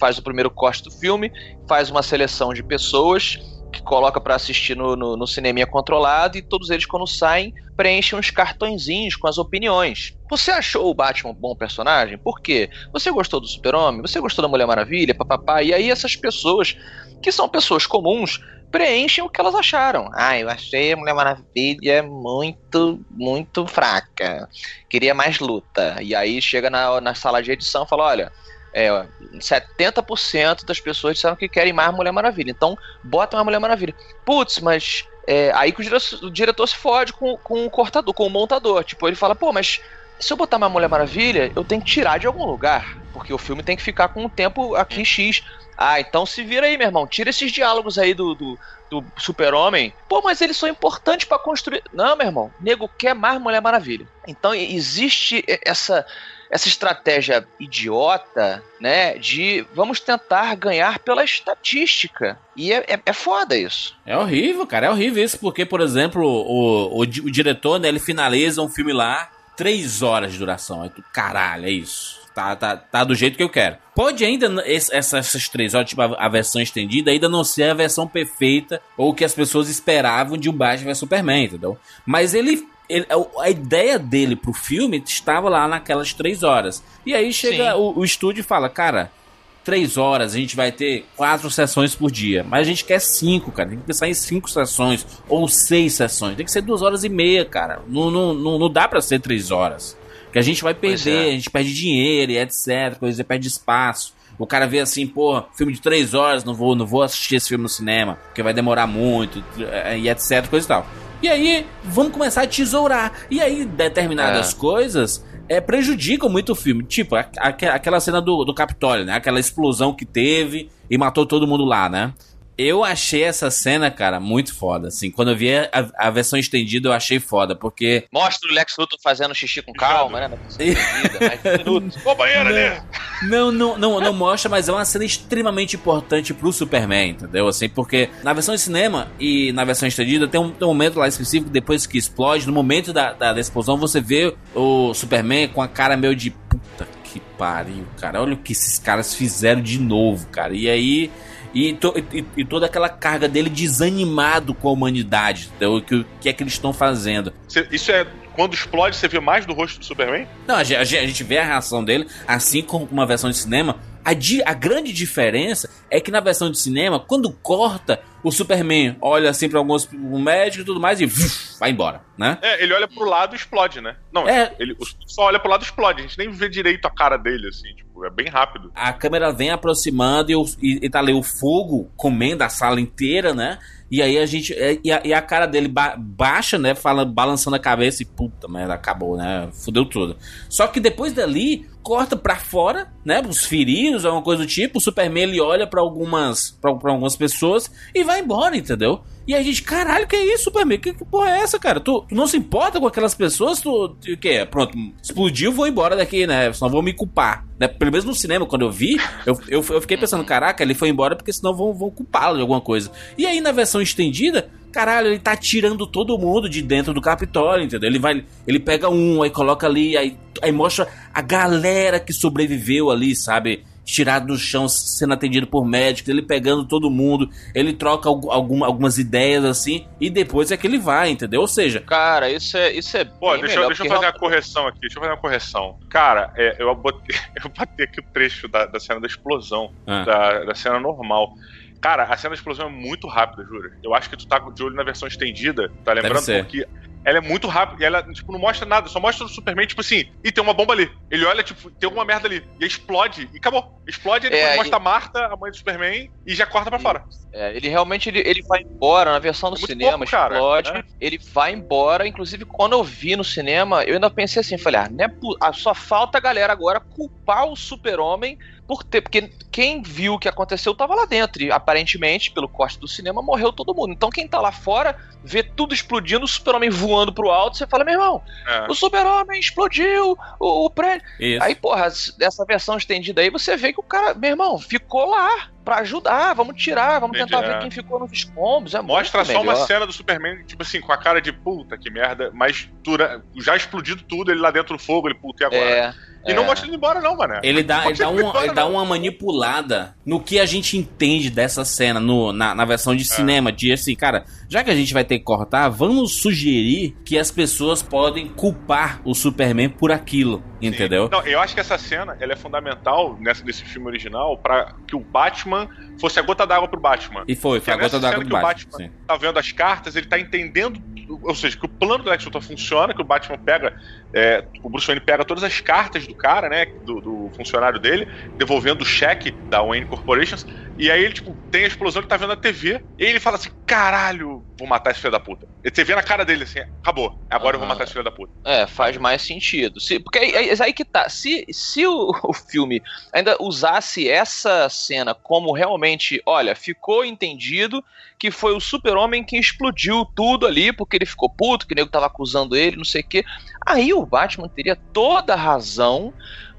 Faz o primeiro corte do filme, faz uma seleção de pessoas que coloca para assistir no, no, no cineminha controlado e todos eles, quando saem, preenchem uns cartõezinhos com as opiniões. Você achou o Batman um bom personagem? Por quê? Você gostou do Super-Homem? Você gostou da Mulher Maravilha? Papapá. E aí essas pessoas, que são pessoas comuns, preenchem o que elas acharam. Ah, eu achei a Mulher Maravilha muito, muito fraca. Queria mais luta. E aí chega na, na sala de edição e fala: olha. É, 70% das pessoas disseram que querem mais Mulher Maravilha. Então, bota uma Mulher Maravilha. Putz, mas é, aí que o diretor, o diretor, se fode com, com o cortador, com o montador. Tipo, ele fala, pô, mas se eu botar uma Mulher Maravilha, eu tenho que tirar de algum lugar. Porque o filme tem que ficar com um tempo aqui X. Ah, então se vira aí, meu irmão. Tira esses diálogos aí do, do, do Super-Homem. Pô, mas eles são importantes para construir. Não, meu irmão. Nego quer mais Mulher Maravilha. Então existe essa essa estratégia idiota, né, de vamos tentar ganhar pela estatística. E é, é, é, foda isso. É horrível, cara, é horrível isso, porque, por exemplo, o, o, o diretor, né, ele finaliza um filme lá, três horas de duração. Aí tu, caralho, é isso. Tá, tá, tá do jeito que eu quero. Pode ainda, essas, essas três horas, tipo a, a, versão estendida, ainda não ser a versão perfeita ou que as pessoas esperavam de um Batman vs Superman, entendeu? Mas ele ele, a ideia dele pro filme estava lá naquelas três horas. E aí chega o, o, estúdio e fala, cara, três horas, a gente vai ter quatro sessões por dia. Mas a gente quer cinco, cara. Tem que pensar em cinco sessões ou seis sessões. Tem que ser duas horas e meia, cara. Não, não, não, não dá para ser três horas. Que a gente vai perder, é. a gente perde dinheiro e etc. Coisa, perde espaço. O cara vê assim, pô, filme de três horas, não vou, não vou assistir esse filme no cinema, porque vai demorar muito, e etc, coisa e tal. E aí, vamos começar a tesourar. E aí, determinadas é. coisas é, prejudicam muito o filme. Tipo, a, a, aquela cena do, do Capitólio, né? Aquela explosão que teve e matou todo mundo lá, né? Eu achei essa cena, cara, muito foda. Assim, quando eu vi a, a versão estendida, eu achei foda, porque. Mostra o Lex Luthor fazendo xixi com calma, né? Ô, banheiro ali! Não, não, não, não mostra, mas é uma cena extremamente importante pro Superman, entendeu? Assim, porque na versão de cinema e na versão estendida tem um, tem um momento lá específico, depois que explode, no momento da, da, da explosão, você vê o Superman com a cara meio de puta que pariu, cara. Olha o que esses caras fizeram de novo, cara. E aí e, to, e, e, toda aquela carga dele desanimado com a humanidade. Então, o que, que é que eles estão fazendo? Isso é quando explode, você vê mais do rosto do Superman? Não, a, a, a gente vê a reação dele, assim como uma versão de cinema. A, di, a grande diferença é que na versão de cinema, quando corta, o Superman olha assim para alguns um médico e tudo mais e vai embora, né? É, ele olha pro lado e explode, né? Não, é. ele só olha pro lado e explode. A gente nem vê direito a cara dele, assim, tipo, é bem rápido. A câmera vem aproximando e, e, e tá ali o fogo comendo a sala inteira, né? E aí a gente. É, e a, e a cara dele ba baixa, né? Fala, balançando a cabeça e puta merda, acabou, né? Fudeu tudo. Só que depois dali, corta para fora, né? Os feridos, alguma coisa do tipo. O Superman ele olha para algumas para algumas pessoas e vai embora, entendeu? E a gente, caralho, que é isso, Superman? Que, que porra é essa, cara? Tu, tu, não se importa com aquelas pessoas? Tu, que? Pronto, explodiu, vou embora daqui, né? Senão vou me culpar. Né? Pelo menos no cinema, quando eu vi, eu, eu, eu fiquei pensando, caraca, ele foi embora porque senão vão, vão culpá-lo de alguma coisa. E aí, na versão estendida, caralho, ele tá tirando todo mundo de dentro do Capitólio, entendeu? Ele vai, ele pega um, aí coloca ali, aí, aí mostra a galera que sobreviveu ali, sabe? Tirado do chão, sendo atendido por médicos, ele pegando todo mundo, ele troca algum, algumas ideias assim, e depois é que ele vai, entendeu? Ou seja. Cara, isso é. Isso é Pô, deixa, melhor, deixa eu fazer uma correção aqui, deixa eu fazer uma correção. Cara, é, eu, botei, [LAUGHS] eu botei aqui o trecho da, da cena da explosão, ah. da, da cena normal. Cara, a cena da explosão é muito rápida, juro. Eu acho que tu tá de olho na versão estendida, tá lembrando? Porque ela é muito rápida e ela, tipo, não mostra nada, só mostra o Superman, tipo assim, e tem uma bomba ali. Ele olha, tipo, tem alguma merda ali. E explode, e acabou. Explode, e depois é, mostra e... a Marta, a mãe do Superman, e já corta pra fora. É, ele realmente ele, ele vai embora na versão do é cinema, pouco, cara, explode, né? ele vai embora. Inclusive, quando eu vi no cinema, eu ainda pensei assim, falei, ah, né, só falta a galera agora culpar o super-homem por ter, porque quem viu o que aconteceu tava lá dentro e aparentemente, pelo corte do cinema, morreu todo mundo. Então quem tá lá fora vê tudo explodindo, o super-homem voando voando pro alto, você fala, meu irmão, É. o super-homem explodiu o, o prédio. Isso. Aí, porra, dessa versão estendida aí, você vê que o cara, meu irmão, ficou lá pra ajudar, vamos tirar, vamos Entendi, tentar é. ver quem ficou nos escombros. É Mostra só uma melhor. cena do Superman, tipo assim, com a cara de puta, que merda, mas dura, já explodido tudo, ele lá dentro do fogo, ele puta, e agora? É. e não é. mostra ele embora, não, mano. Ele dá, ele, dá Não uma, pode ele dá não. uma manipulada no que a gente entende dessa cena no, na, na versão É. de cinema. De assim, cara, já que a gente vai ter que cortar, vamos sugerir que as pessoas podem culpar o Superman por aquilo. Entendeu? Não, eu acho que essa cena ela é fundamental nessa, nesse filme original pra que o Batman fosse a gota d'água pro Batman. E foi, foi é a gota nessa d'água cena do que o Batman. Batman tá vendo as cartas, ele tá entendendo, ou seja, que o plano do Lex Luthor funciona, que o Batman pega, é, o Bruce Wayne pega todas as cartas do cara, né, do, do funcionário dele, devolvendo o cheque da Wayne Corporations, e aí ele, tipo, tem a explosão, ele tá vendo na TV, e ele fala assim, caralho, vou matar esse filho da puta. E você vê na cara dele assim, acabou, agora eu vou matar esse filho da puta. É, faz mais sentido. Se, porque aí, aí- aí que tá. Se, se o, [LAUGHS] o filme ainda usasse essa cena como realmente, olha, ficou entendido que foi o super-homem que explodiu tudo ali, porque ele ficou puto, que o nego tava acusando ele, não sei o quê. Aí o Batman teria toda a razão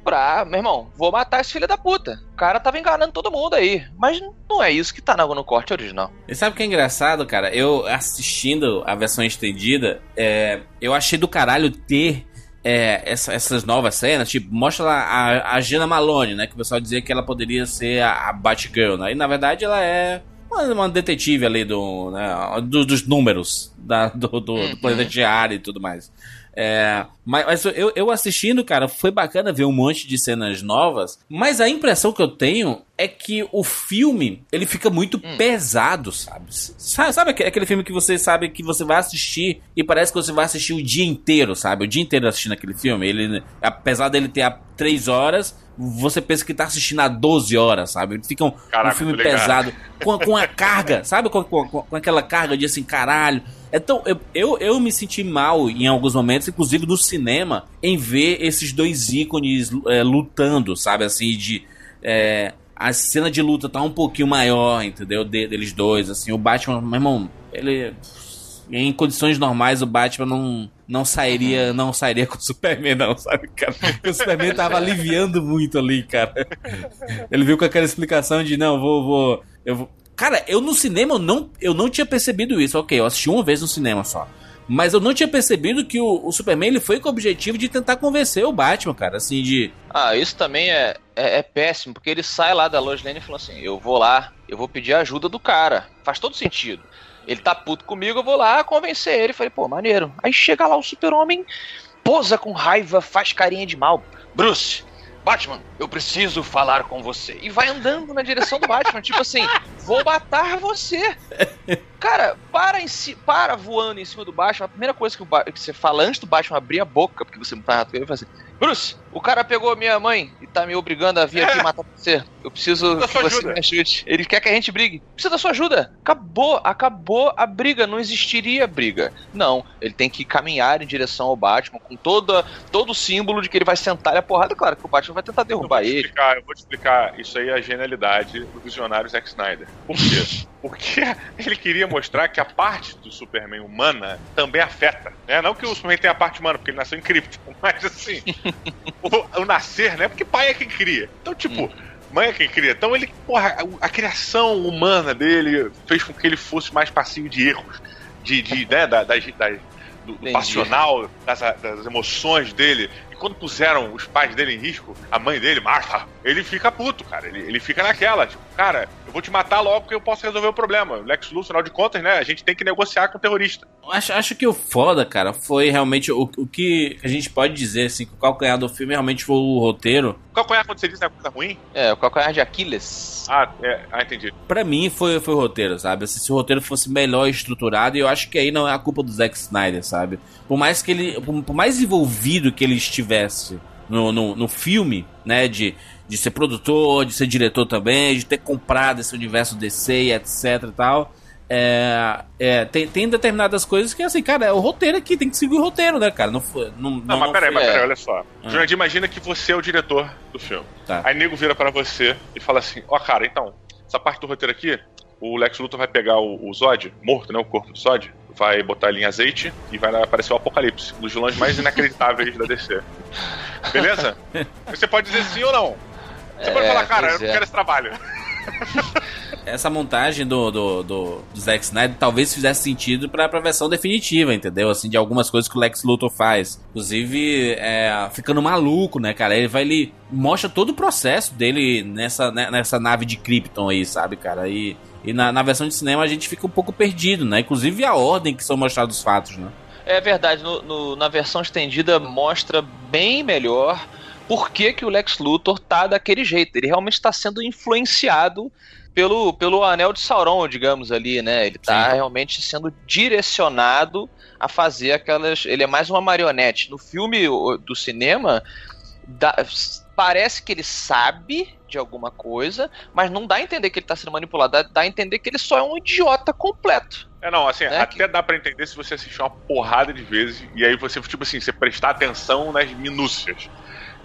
pra, meu irmão, vou matar esse filho da puta. O cara tava enganando todo mundo aí. Mas não é isso que tá no, no corte original. E sabe o que é engraçado, cara? Eu assistindo a versão estendida, é, eu achei do caralho ter é, essa- essas novas cenas. Tipo, mostra lá a, a Gina Malone, né? Que o pessoal dizia que ela poderia ser a, a Batgirl, né? E na verdade ela é uma, uma detetive ali do, né, do- dos números da, do, do, do Uhum. planeta diário e tudo mais. É, mas eu, eu assistindo, cara, foi bacana ver um monte de cenas novas, mas a impressão que eu tenho é que o filme, ele fica muito pesado, sabe? Sabe, sabe aque- aquele filme que você sabe que você vai assistir e parece que você vai assistir o dia inteiro, sabe? O dia inteiro assistindo aquele filme. Ele, apesar dele ter a 3 horas, você pensa que tá assistindo a 12 horas, sabe? Ele fica um, um Caraca, filme tô ligado. pesado, com, com a [LAUGHS] carga, sabe? Com, com, com aquela carga de assim, caralho. Então, eu, eu, eu me senti mal em alguns momentos, inclusive no cinema, em ver esses dois ícones é, lutando, sabe? Assim, de. é, a cena de luta tá um pouquinho maior, entendeu? De- deles dois, assim. O Batman, meu irmão, ele. Em condições normais, o Batman não, não sairia não sairia com o Superman, não, sabe, cara? O Superman tava aliviando muito ali, cara. Ele viu com aquela explicação de, não, vou, vou. Eu vou. Cara, eu no cinema eu não, eu não tinha percebido isso. Ok, eu assisti uma vez no cinema só. Mas eu não tinha percebido que o, o Superman ele foi com o objetivo de tentar convencer o Batman, cara. Assim, de. Ah, isso também é, é, é péssimo, porque ele sai lá da Lois Lane e fala assim: eu vou lá, eu vou pedir ajuda do cara. Faz todo sentido. Ele tá puto comigo, eu vou lá convencer ele. Falei, pô, maneiro. Aí chega lá o super-homem, posa com raiva, faz carinha de mal. Bruce, Batman, eu preciso falar com você. E vai andando na direção do Batman, tipo assim, vou matar você. Cara, para, em si, para voando em cima do Batman. A primeira coisa que, o que você fala antes do Batman abrir a boca, porque você não tá ele fala assim: Bruce, o cara pegou a minha mãe e tá me obrigando a vir aqui matar você. Eu preciso que você ajuda." me ajude. Ele quer que a gente brigue. Precisa da sua ajuda. Acabou, acabou a briga. Não existiria briga. Não, ele tem que caminhar em direção ao Batman com toda, todo o símbolo de que ele vai sentar a porrada. Claro que o Batman vai tentar Eu derrubar te ele. explicar, eu vou te explicar, isso aí é a genialidade do visionário Zack Snyder. Por quê? [LAUGHS] Porque [LAUGHS] ele queria mostrar que a parte do Superman humana também afeta. Né? Não que o Superman tenha a parte humana, porque ele nasceu em cripto, [LAUGHS] mas assim, o, o nascer, né? Porque pai é quem cria. Então, tipo, mãe é quem cria. Então ele, porra, a, a criação humana dele fez com que ele fosse mais passivo de erros, de, de né, da, das- das- do, do passional, das, das emoções dele. E quando puseram os pais dele em risco, a mãe dele, Martha, ele fica puto, cara. Ele, ele fica naquela, tipo, cara, eu vou te matar logo porque eu posso resolver o problema. Lex Luthor, afinal de contas, né, a gente tem que negociar com o terrorista. Acho, acho que o foda, cara, foi realmente o, o que a gente pode dizer, assim, que o calcanhar do filme realmente foi o roteiro. Qual é quando você diz que é coisa ruim? É, o calcanhar de Aquiles. Ah, é, ah entendi. Pra mim foi, foi o roteiro, sabe? Assim, se o roteiro fosse melhor estruturado, e eu acho que aí não é a culpa do Zack Snyder, sabe? Por mais que ele. Por, por mais envolvido que ele estivesse no, no, no filme, né? De, de ser produtor, de ser diretor também, de ter comprado esse universo DC e etc e tal. É, é, tem, tem determinadas coisas que, assim, cara, é o roteiro aqui, tem que seguir o roteiro, né, cara? Não, não, Não, não, mas peraí, mas é. peraí, olha só. Ah. Jurandir, imagina que você é o diretor do filme. Tá. Aí nego vira pra você e fala assim: Ó, cara, então, essa parte do roteiro aqui, o Lex Luthor vai pegar o, o Zod, morto, né? O corpo do Zod, vai botar ele em azeite e vai aparecer o Apocalipse, um dos vilões mais inacreditáveis da DC. Beleza? [LAUGHS] Você pode dizer sim ou não. Você pode É, falar, cara, eu não é. quero esse trabalho. [LAUGHS] Essa montagem do, do, do, do Zack Snyder talvez fizesse sentido pra, pra versão definitiva, entendeu? Assim, de algumas coisas que o Lex Luthor faz. Inclusive, é, ficando maluco, né, cara? Ele vai, ele mostra todo o processo dele nessa, né, nessa nave de Krypton aí, sabe, cara? E, e na, na versão de cinema a gente fica um pouco perdido, né? Inclusive a ordem que são mostrados os fatos, né? É verdade, no- no- na versão estendida mostra bem melhor por que, que o Lex Luthor tá daquele jeito. Ele realmente está sendo influenciado pelo, pelo anel de Sauron, digamos ali, né? Ele tá Sim. realmente sendo direcionado a fazer aquelas. Ele é mais uma marionete. No filme do cinema, dá- parece que ele sabe de alguma coisa, mas não dá a entender que ele tá sendo manipulado, dá, dá a entender que ele só é um idiota completo. É, não, assim, É até dá pra entender se você assistir uma porrada de vezes e aí você, tipo assim, você prestar atenção nas minúcias.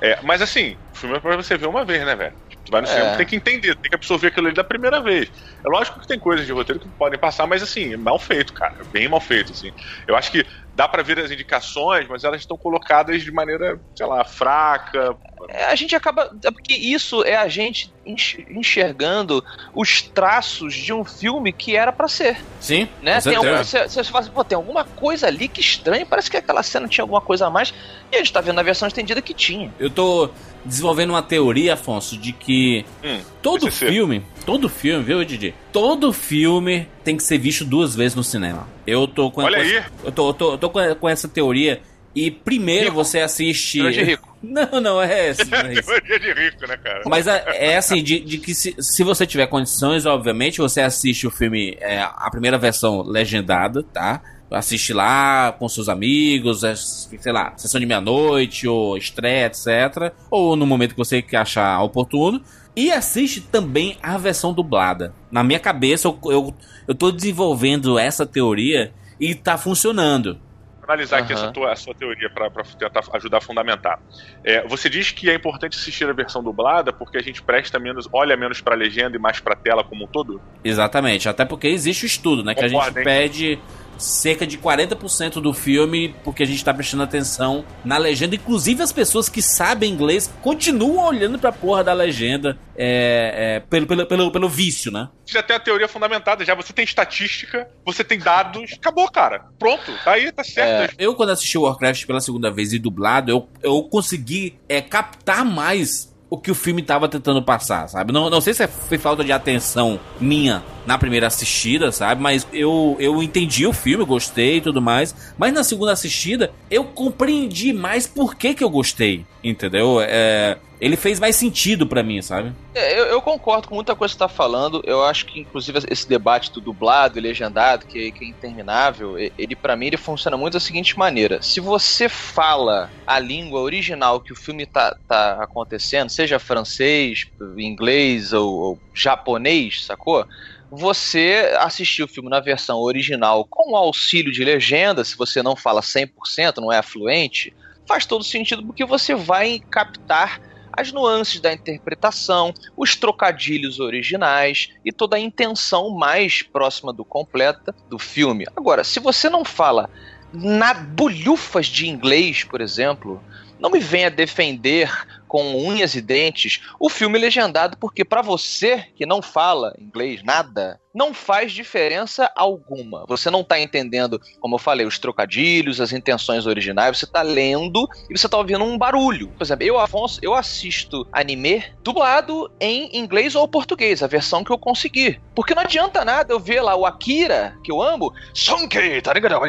É, mas assim, o filme é pra você ver uma vez, né, velho? Tipo, tu vai no É. cinema, tem que entender, tem que absorver aquilo ali da primeira vez. É lógico que tem coisas de roteiro que podem passar, mas assim, é mal feito, cara. Bem mal feito, assim. Eu acho que dá pra ver as indicações, mas elas estão colocadas de maneira, sei lá, fraca. É, a gente acaba. é Porque isso é a gente enx- enxergando os traços de um filme que era pra ser. Sim, Né? Tem algum, você, você fala assim, pô, tem alguma coisa ali que estranho, parece que aquela cena tinha alguma coisa a mais. E a gente tá vendo na versão estendida que tinha. Eu tô desenvolvendo uma teoria, Afonso, de que Hum, todo filme, todo filme, viu, Didi? Todo filme tem que ser visto duas vezes no cinema. Eu tô com Olha com aí. essa- eu tô, eu tô, eu tô com, com essa teoria. E primeiro Rico. você assiste. Grande rico. [LAUGHS] Não, não é. [LAUGHS] Não é. Teoria de rico, né, cara? Mas é, é assim, de, de que se, se você tiver condições, obviamente, você assiste o filme, é, a primeira versão legendada, tá? Assiste lá com seus amigos, é, sei lá, sessão de meia-noite, ou estreia, etc. Ou no momento que você achar oportuno. E assiste também a versão dublada. Na minha cabeça, eu, eu, eu tô desenvolvendo essa teoria e tá funcionando. analisar aqui Aham. essa, tua, a sua teoria para tentar ajudar a fundamentar. É, você diz que é importante assistir a versão dublada porque a gente presta menos, olha menos para a legenda e mais para a tela como um todo? Exatamente, até porque existe o estudo, né? Que a gente Concordo, hein? pede cerca de 40% do filme porque a gente tá prestando atenção na legenda. Inclusive as pessoas que sabem inglês continuam olhando pra porra da legenda é, é, pelo, pelo, pelo, pelo vício, né? Já tem a teoria fundamentada, já você tem estatística, você tem dados, acabou, cara. Pronto, tá aí, tá certo. Eu, quando assisti Warcraft pela segunda vez e dublado, eu, eu consegui é, captar mais o que o filme tava tentando passar, sabe? Não, não sei se foi falta de atenção minha na primeira assistida, sabe? Mas eu, eu entendi o filme, gostei e tudo mais. Mas na segunda assistida, eu compreendi mais por que, que eu gostei, entendeu? É, ele fez mais sentido pra mim, sabe? É, eu, eu concordo com muita coisa que você tá falando. Eu acho que, inclusive, esse debate do dublado e legendado, que, que é interminável, ele, para mim, ele funciona muito da seguinte maneira. Se você fala a língua original que o filme tá, tá acontecendo, seja francês, inglês ou, ou japonês, sacou? Você assistir o filme na versão original com o auxílio de legenda, se você não fala 100%, não é fluente, faz todo sentido porque você vai captar as nuances da interpretação, os trocadilhos originais e toda a intenção mais próxima do completa do filme. Agora, se você não fala na bolhufas de inglês, por exemplo, não me venha defender com unhas e dentes o filme legendado, porque para você que não fala inglês nada, não faz diferença alguma. Você não tá entendendo, como eu falei, os trocadilhos, as intenções originais, você tá lendo e você tá ouvindo um barulho. Por exemplo, eu, Afonso, eu assisto anime dublado em inglês ou português, a versão que eu consegui. Porque não adianta nada eu ver lá o Akira, que eu amo, Sonkei, tá ligado?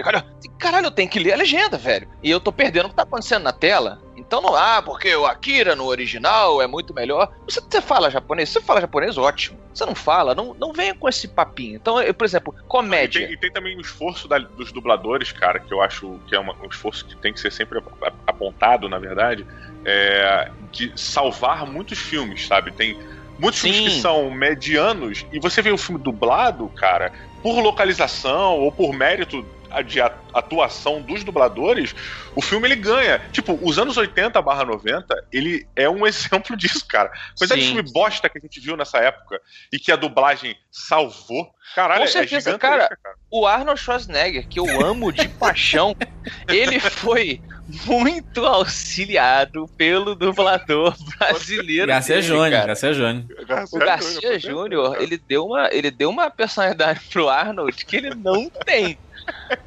Caralho, eu tenho que ler a legenda, velho. E eu tô perdendo o que tá acontecendo na tela. Então não, ah, porque o Akira no original é muito melhor. Você, você fala japonês? Se você fala japonês, ótimo. Você não fala, não, não venha com esse papinho. Então, eu, por exemplo, E comédia. tem, e tem também o esforço da- dos dubladores, cara, que eu acho que é uma- um esforço que tem que ser sempre ap- ap- apontado, na verdade, é, de salvar muitos filmes, sabe? Tem muitos filmes Sim. que são medianos e você vê o filme dublado, cara, por localização ou por mérito de atuação dos dubladores, o filme ele ganha. Tipo, os anos 80 barra 90, ele é um [LAUGHS] exemplo disso, cara. Coisa de filme bosta que a gente viu nessa época e que a dublagem salvou. Caralho, Com certeza, é cara, cara. O Arnold Schwarzenegger, que eu amo de paixão, [LAUGHS] ele foi muito auxiliado pelo dublador brasileiro. Garcia dele, Júnior, cara. Garcia Júnior. O Garcia Júnior, ele deu uma, ele deu uma personalidade pro Arnold que ele não tem.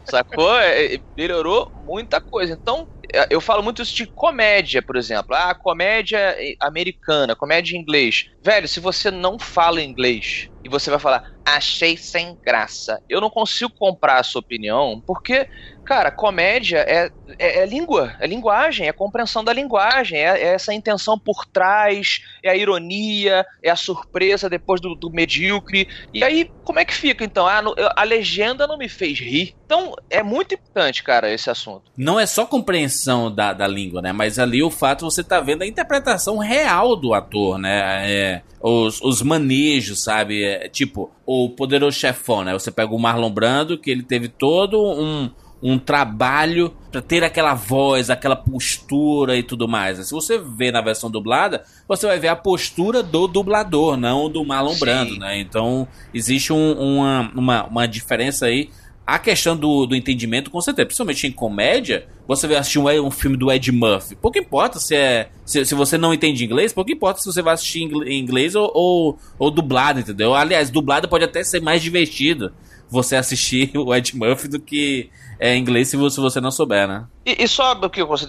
Sacou? É, Melhorou muita coisa. Então, é, eu falo muito isso de comédia, por exemplo. Ah, comédia americana, comédia em inglês. Velho, se você não fala inglês e você vai falar, achei sem graça, eu não consigo comprar a sua opinião, porque, cara, comédia é, é, é língua, é linguagem, é compreensão da linguagem, é, é, essa intenção por trás, é a ironia, é a surpresa depois do, do medíocre. E aí, como é que fica então? Ah, no, a legenda não me fez rir. Então, é muito importante, cara, esse assunto. Não é só compreensão da, da língua, né? Mas ali o fato você tá vendo a interpretação real do ator, né? É, os, os manejos, sabe? É, tipo, o poderoso chefão, né? Você pega o Marlon Brando, que ele teve todo um, um trabalho para ter aquela voz, aquela postura e tudo mais. Se você vê na versão dublada, você vai ver a postura do dublador, não do Marlon. Brando, né? Então existe um- uma, uma, uma diferença aí. A questão do, do entendimento, com certeza, principalmente em comédia, você vai assistir um, um filme do Ed Murphy. Pouco importa se é. Se, se você não entende inglês, pouco importa se você vai assistir em inglês ou, ou, ou dublado, entendeu? Aliás, dublado pode até ser mais divertido você assistir [LAUGHS] o Ed Murphy do que é, inglês se você, se você não souber, né? E, e só o que você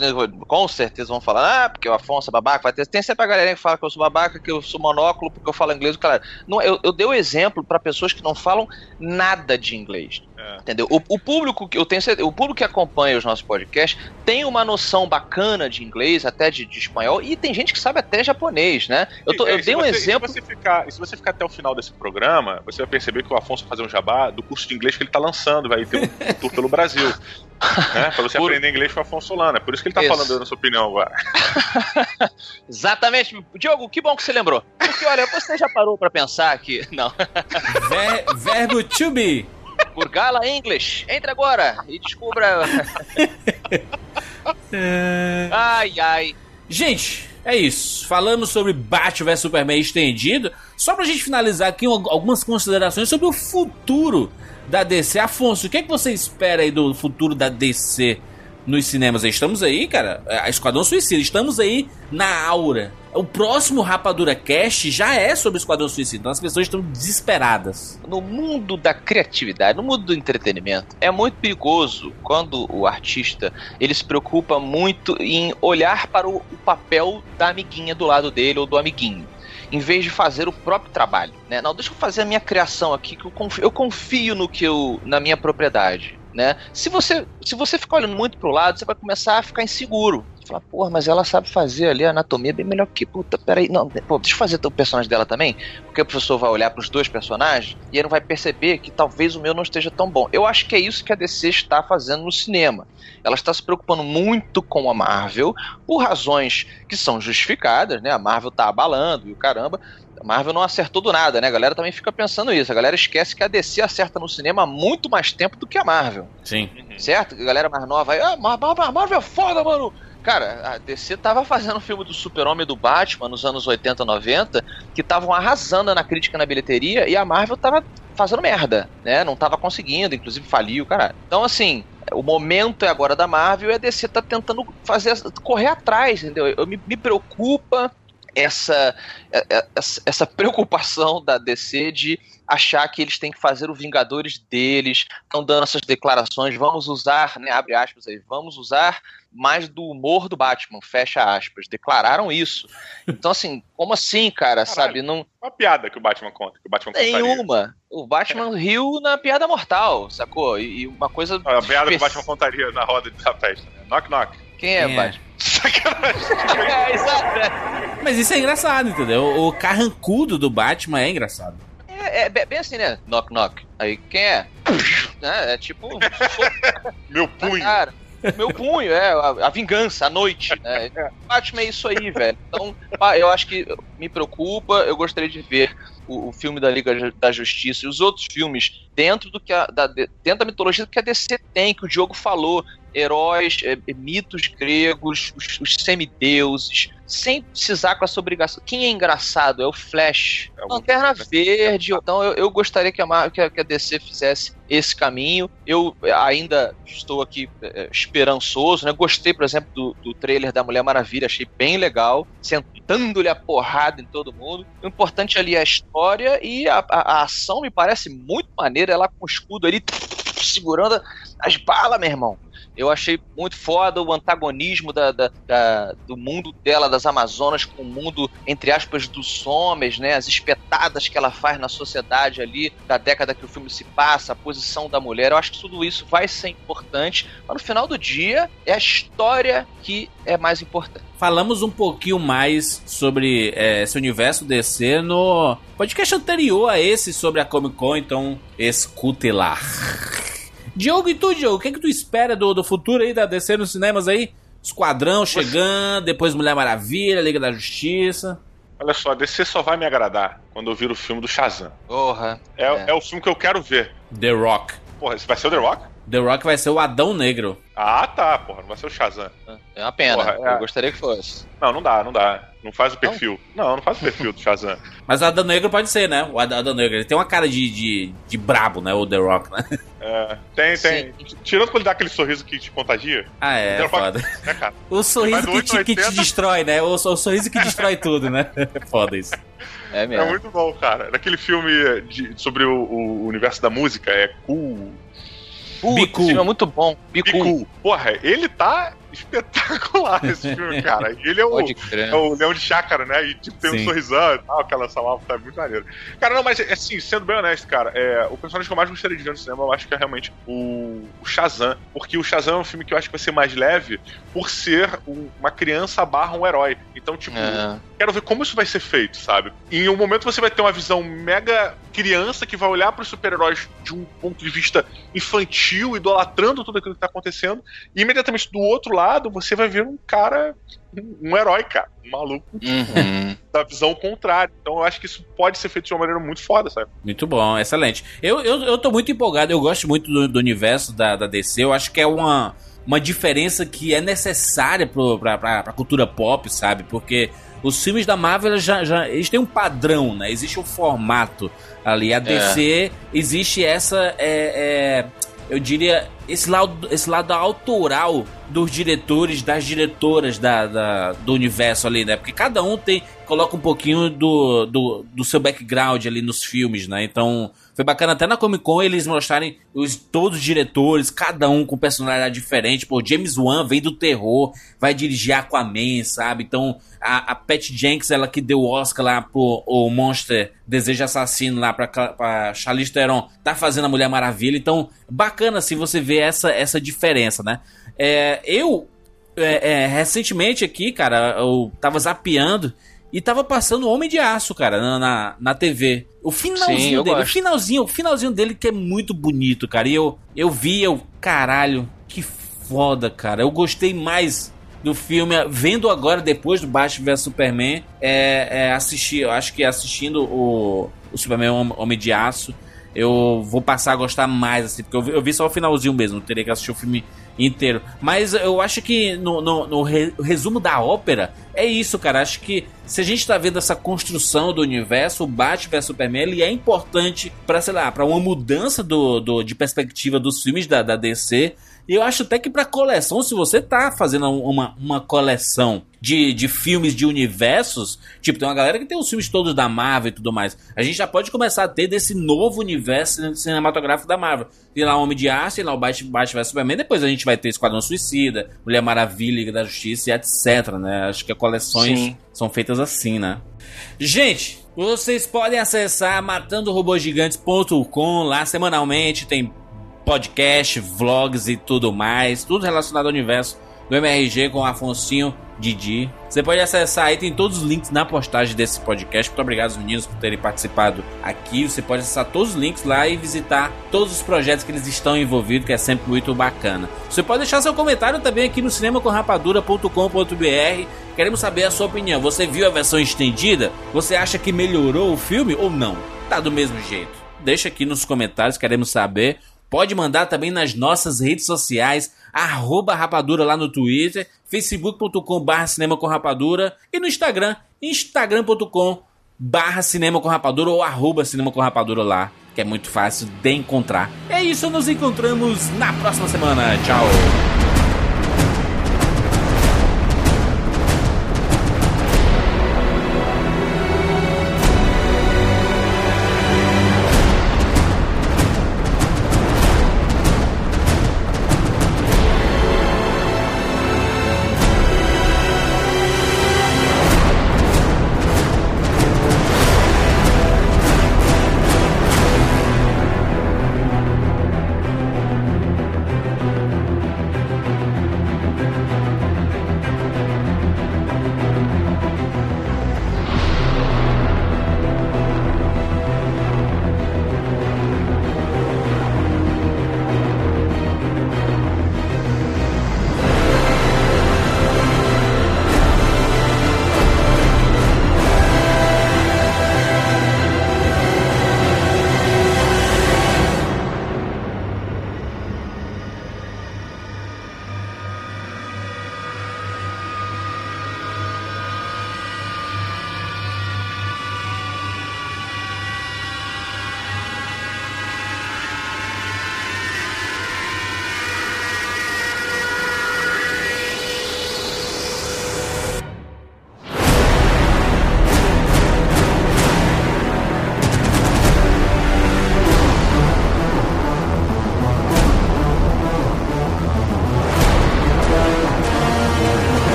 com certeza vão falar, ah, porque o Afonso é babaca, vai ter, tem sempre a galerinha que fala que eu sou babaca, que eu sou monóculo, porque eu falo inglês, cara. Não, eu, eu dei o exemplo para pessoas que não falam nada de inglês. É. Entendeu? O, o público que eu tenho certeza- o público que acompanha os nossos podcasts tem uma noção bacana de inglês, até de, de espanhol, e tem gente que sabe até japonês, né? Eu, tô- É, eu se dei um você- exemplo. Se você, ficar, se você ficar até o final desse programa, você vai perceber que o Afonso vai fazer um jabá do curso de inglês que ele tá lançando, vai ter um, um [LAUGHS] tour pelo Brasil. né? Pra você Por- aprender inglês com o Afonso Solano. É por isso que ele tá Isso. falando na sua opinião agora. [LAUGHS] Exatamente. Diogo, que bom que você lembrou. Porque, olha, você já parou pra pensar que. Não. Ver- verbo to be. Gurgala English. Entre agora e descubra. [LAUGHS] ai, ai. Gente, é isso. Falamos sobre Batman vs Superman estendido. Só pra gente finalizar aqui um- algumas considerações sobre o futuro da DC. Afonso, o que, é que você espera aí do futuro da DC nos cinemas? Estamos aí, cara. A Esquadrão Suicida, estamos aí na aura. O próximo Rapadura Cast já é sobre Esquadrão Suicida. Então as pessoas estão desesperadas. No mundo da criatividade, no mundo do entretenimento, é muito perigoso quando o artista ele se preocupa muito em olhar para o, o papel da amiguinha do lado dele ou do amiguinho. Em vez de fazer o próprio trabalho, né? Não, deixa eu fazer a minha criação aqui, que eu confio, eu confio no que eu, na minha propriedade, né? Se você, se você ficar olhando muito pro lado, você vai começar a ficar inseguro. Você fala, porra, mas ela sabe fazer ali a anatomia bem melhor que puta. Peraí, não, pô, deixa eu fazer o personagem dela também, porque o professor vai olhar pros dois personagens e ele não vai perceber que talvez o meu não esteja tão bom. Eu acho que é isso que a DC está fazendo no cinema. Ela está se preocupando muito com a Marvel por razões que são justificadas, né? A Marvel tá abalando e o caramba. Marvel não acertou do nada, né? A galera também fica pensando isso. A galera esquece que a DC acerta no cinema há muito mais tempo do que a Marvel. Sim. Certo? A galera mais nova aí, ah, Mar- Mar- Marvel é foda, mano. Cara, a DC tava fazendo filme do Super-Homem e do Batman nos anos 80, 90, que estavam arrasando na crítica e na bilheteria, e a Marvel tava fazendo merda, né? Não tava conseguindo, inclusive faliu, caralho. Então, assim, o momento é agora da Marvel e a DC tá tentando fazer, correr atrás, entendeu? Eu, me, me preocupa essa, é- é- essa, essa preocupação da DC de achar que eles têm que fazer o Vingadores deles, estão dando essas declarações, vamos usar, né, abre aspas aí, vamos usar mais do humor do Batman, fecha aspas, declararam isso. Então, assim, como assim, cara, sabe, não Uma piada que o Batman conta, que o Batman contaria. nenhuma. O Batman riu na piada mortal, sacou? E, e uma coisa... A piada que o Batman contaria na roda da festa. Né? Knock, knock. Quem é, Quem é? Batman? Sacanagem. [LAUGHS] é, exato, é. Mas isso é engraçado, entendeu? O carrancudo do Batman é engraçado. É, é bem assim, né? Knock, knock. Aí, quem é? É, é tipo... [LAUGHS] Meu punho. Cara, Meu punho, é, a, a vingança, a noite. Né? [LAUGHS] Batman é isso aí, velho. Então, eu acho que me preocupa, eu gostaria de ver o, o filme da Liga da Justiça e os outros filmes dentro do que a, da, dentro da mitologia que a DC tem, que o Diogo falou, heróis, é, mitos gregos, os, os, semideuses, sem precisar com essa obrigação. Quem é engraçado é o Flash, é Lanterna Verde. Então eu, eu gostaria que a, Marvel, que a, que a DC fizesse esse caminho. Eu ainda estou aqui é, esperançoso, né? Gostei, por exemplo, do, do trailer da Mulher Maravilha, achei bem legal, sentando-lhe a porrada em todo mundo. O importante ali é a história e a, a, a ação me parece muito maneira, ela com o escudo ali segurando as balas, meu irmão. Eu achei muito foda o antagonismo da, da, da, do mundo dela, das Amazonas, com o mundo, entre aspas, dos homens, né? As espetadas que ela faz na sociedade ali, da década que o filme se passa, a posição da mulher. Eu acho que tudo isso vai ser importante, mas no final do dia é a história que é mais importante. Falamos um pouquinho mais sobre é, esse universo DC no podcast anterior a esse sobre a Comic Con, então escute lá. Diogo, e tu, Diogo, o que, é que tu espera do, do futuro aí da DC nos cinemas aí? Esquadrão chegando, depois Mulher Maravilha, Liga da Justiça. Olha só, a DC só vai me agradar quando eu vir o filme do Shazam. Porra. É, é. é o filme que eu quero ver. The Rock. Porra, esse vai ser o The Rock? The Rock vai ser o Adão Negro. Ah, tá, porra, não vai ser o Shazam. É uma pena, porra, é... eu gostaria que fosse. Não, não dá, não dá. Não faz o perfil. Não, não, não faz o perfil do Shazam. [LAUGHS] Mas o Adão Negro pode ser, né? O Adão Negro. Ele tem uma cara de, de, de brabo, né? O The Rock, né? É, tem, tem. Sim. Tirando quando ele dá aquele sorriso que te contagia. Ah, é, é foda. É, o sorriso que te, que te, destrói, né? O, o, sorriso que destrói tudo, né? foda isso. É mesmo. É muito bom, cara. Naquele filme de, sobre o, o universo da música, é Cool Putz, Bicu. Esse filme é muito bom. Bicu. Bicu. Porra, ele tá espetacular esse filme, [LAUGHS] cara. Ele é o, é o Leão de Chácara, né? E tipo, tem Sim. um sorrisão e tal, aquela salva tá muito maneiro. Cara, não, mas assim, sendo bem honesto, cara, é, o personagem que eu mais gostaria de ver no cinema, eu acho que é realmente o, o Shazam. Porque o Shazam é um filme que eu acho que vai ser mais leve por ser um, uma criança barra um herói. Então, tipo, é. quero ver como isso vai ser feito, sabe? E em um momento você vai ter uma visão mega criança que vai olhar para os super-heróis de um ponto de vista infantil, idolatrando tudo aquilo que tá acontecendo, e imediatamente do outro lado lado, você vai ver um cara, um herói, cara, um maluco uhum. da visão contrária. Então eu acho que isso pode ser feito de uma maneira muito foda, sabe? Muito bom, excelente. Eu, eu, eu tô muito empolgado, eu gosto muito do, do universo da, da DC, eu acho que é uma, uma diferença que é necessária pro, pra, pra, pra cultura pop, sabe? Porque os filmes da Marvel já, já eles têm um padrão, né? Existe um formato ali. A DC é. existe essa. É, é, eu diria, esse lado, esse lado autoral dos diretores, das diretoras da, da, do universo ali, né? Porque cada um tem. coloca um pouquinho do, do, do seu background ali nos filmes, né? Então. Foi bacana até na Comic Con eles mostrarem os, todos os diretores, cada um com personalidade diferente. Pô, James Wan vem do terror, vai dirigir Aquaman, sabe? Então, a, a Pat Jenks, ela que deu o Oscar lá pro o Monster Desejo Assassino lá pra, pra Charlize Theron, tá fazendo a Mulher Maravilha. Então, bacana assim você ver essa, essa diferença, né? É, eu, é, é, recentemente aqui, cara, eu tava zapeando e tava passando Homem de Aço, cara, na, na, na TV. O finalzinho Sim, dele, gosto. o finalzinho, o finalzinho dele que é muito bonito, cara. E eu, eu vi, eu, caralho, que foda, cara. Eu gostei mais do filme, vendo agora, depois do Batman vs Superman, é, é assistir, eu acho que assistindo o, o Superman Homem de Aço, eu vou passar a gostar mais, assim, porque eu vi, eu vi só o finalzinho mesmo, teria que assistir o filme inteiro. Mas eu acho que no, no, no re, resumo da ópera é isso, cara. Acho que se a gente tá vendo essa construção do universo, o Batman vs Superman, ele é importante para sei lá, para uma mudança do, do, de perspectiva dos filmes da, da DC eu acho até que para coleção, se você tá fazendo uma, uma coleção de, de filmes de universos, tipo, tem uma galera que tem os filmes todos da Marvel e tudo mais. A gente já pode começar a ter desse novo universo cinematográfico da Marvel. Tem lá o Homem de Aço, tem lá o Batman, Batman vs Superman, depois a gente vai ter Esquadrão Suicida, Mulher Maravilha, Liga da Justiça e etc, né? Acho que as coleções Sim. são feitas assim, né? Gente, vocês podem acessar matandorobogigantes.com lá semanalmente, tem podcast, vlogs e tudo mais, tudo relacionado ao universo do MRG com o Afonsinho Didi. Você pode acessar aí, tem todos os links na postagem desse podcast. Muito obrigado aos meninos por terem participado aqui. Você pode acessar todos os links lá e visitar todos os projetos que eles estão envolvidos, que é sempre muito bacana. Você pode deixar seu comentário também aqui no cinemacomrapadura.com.br. Queremos saber a sua opinião. Você viu a versão estendida? Você acha que melhorou o filme ou não? Tá do mesmo jeito. Deixa aqui nos comentários, queremos saber. Pode mandar também nas nossas redes sociais, arroba rapadura lá no Twitter, facebook.com barra cinema com rapadura e no Instagram, instagram.com barra cinema com rapadura ou arroba cinema com rapadura lá, que é muito fácil de encontrar. É isso, nos encontramos na próxima semana. Tchau!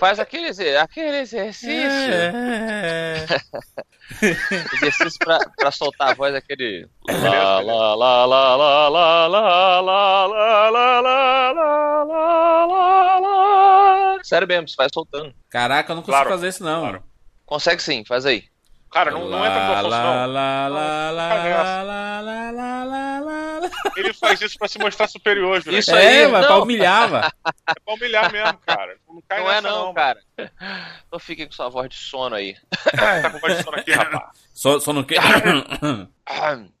Faz aquele, aquele exercício. É. Exercício pra, pra soltar a voz, aquele. Lá, lá, lá, lá, lá, lá, lá, lá, lá, lá, lá, lá, lá, lá, lá. Sério mesmo, você vai soltando. Caraca, eu não consigo Claro, fazer isso não. claro. Consegue sim, faz aí. Cara, não, não entra no lá, não. lá, lá, lá, Não. Ele faz isso pra se mostrar superior, Júlio. Isso É, aí, mas não. pra humilhar. É pra humilhar mesmo, cara. Não cai Não é nessa, não, cara. Então fiquem com sua voz de sono aí. Tá com voz de sono aqui, rapaz. Não quer. Ahem.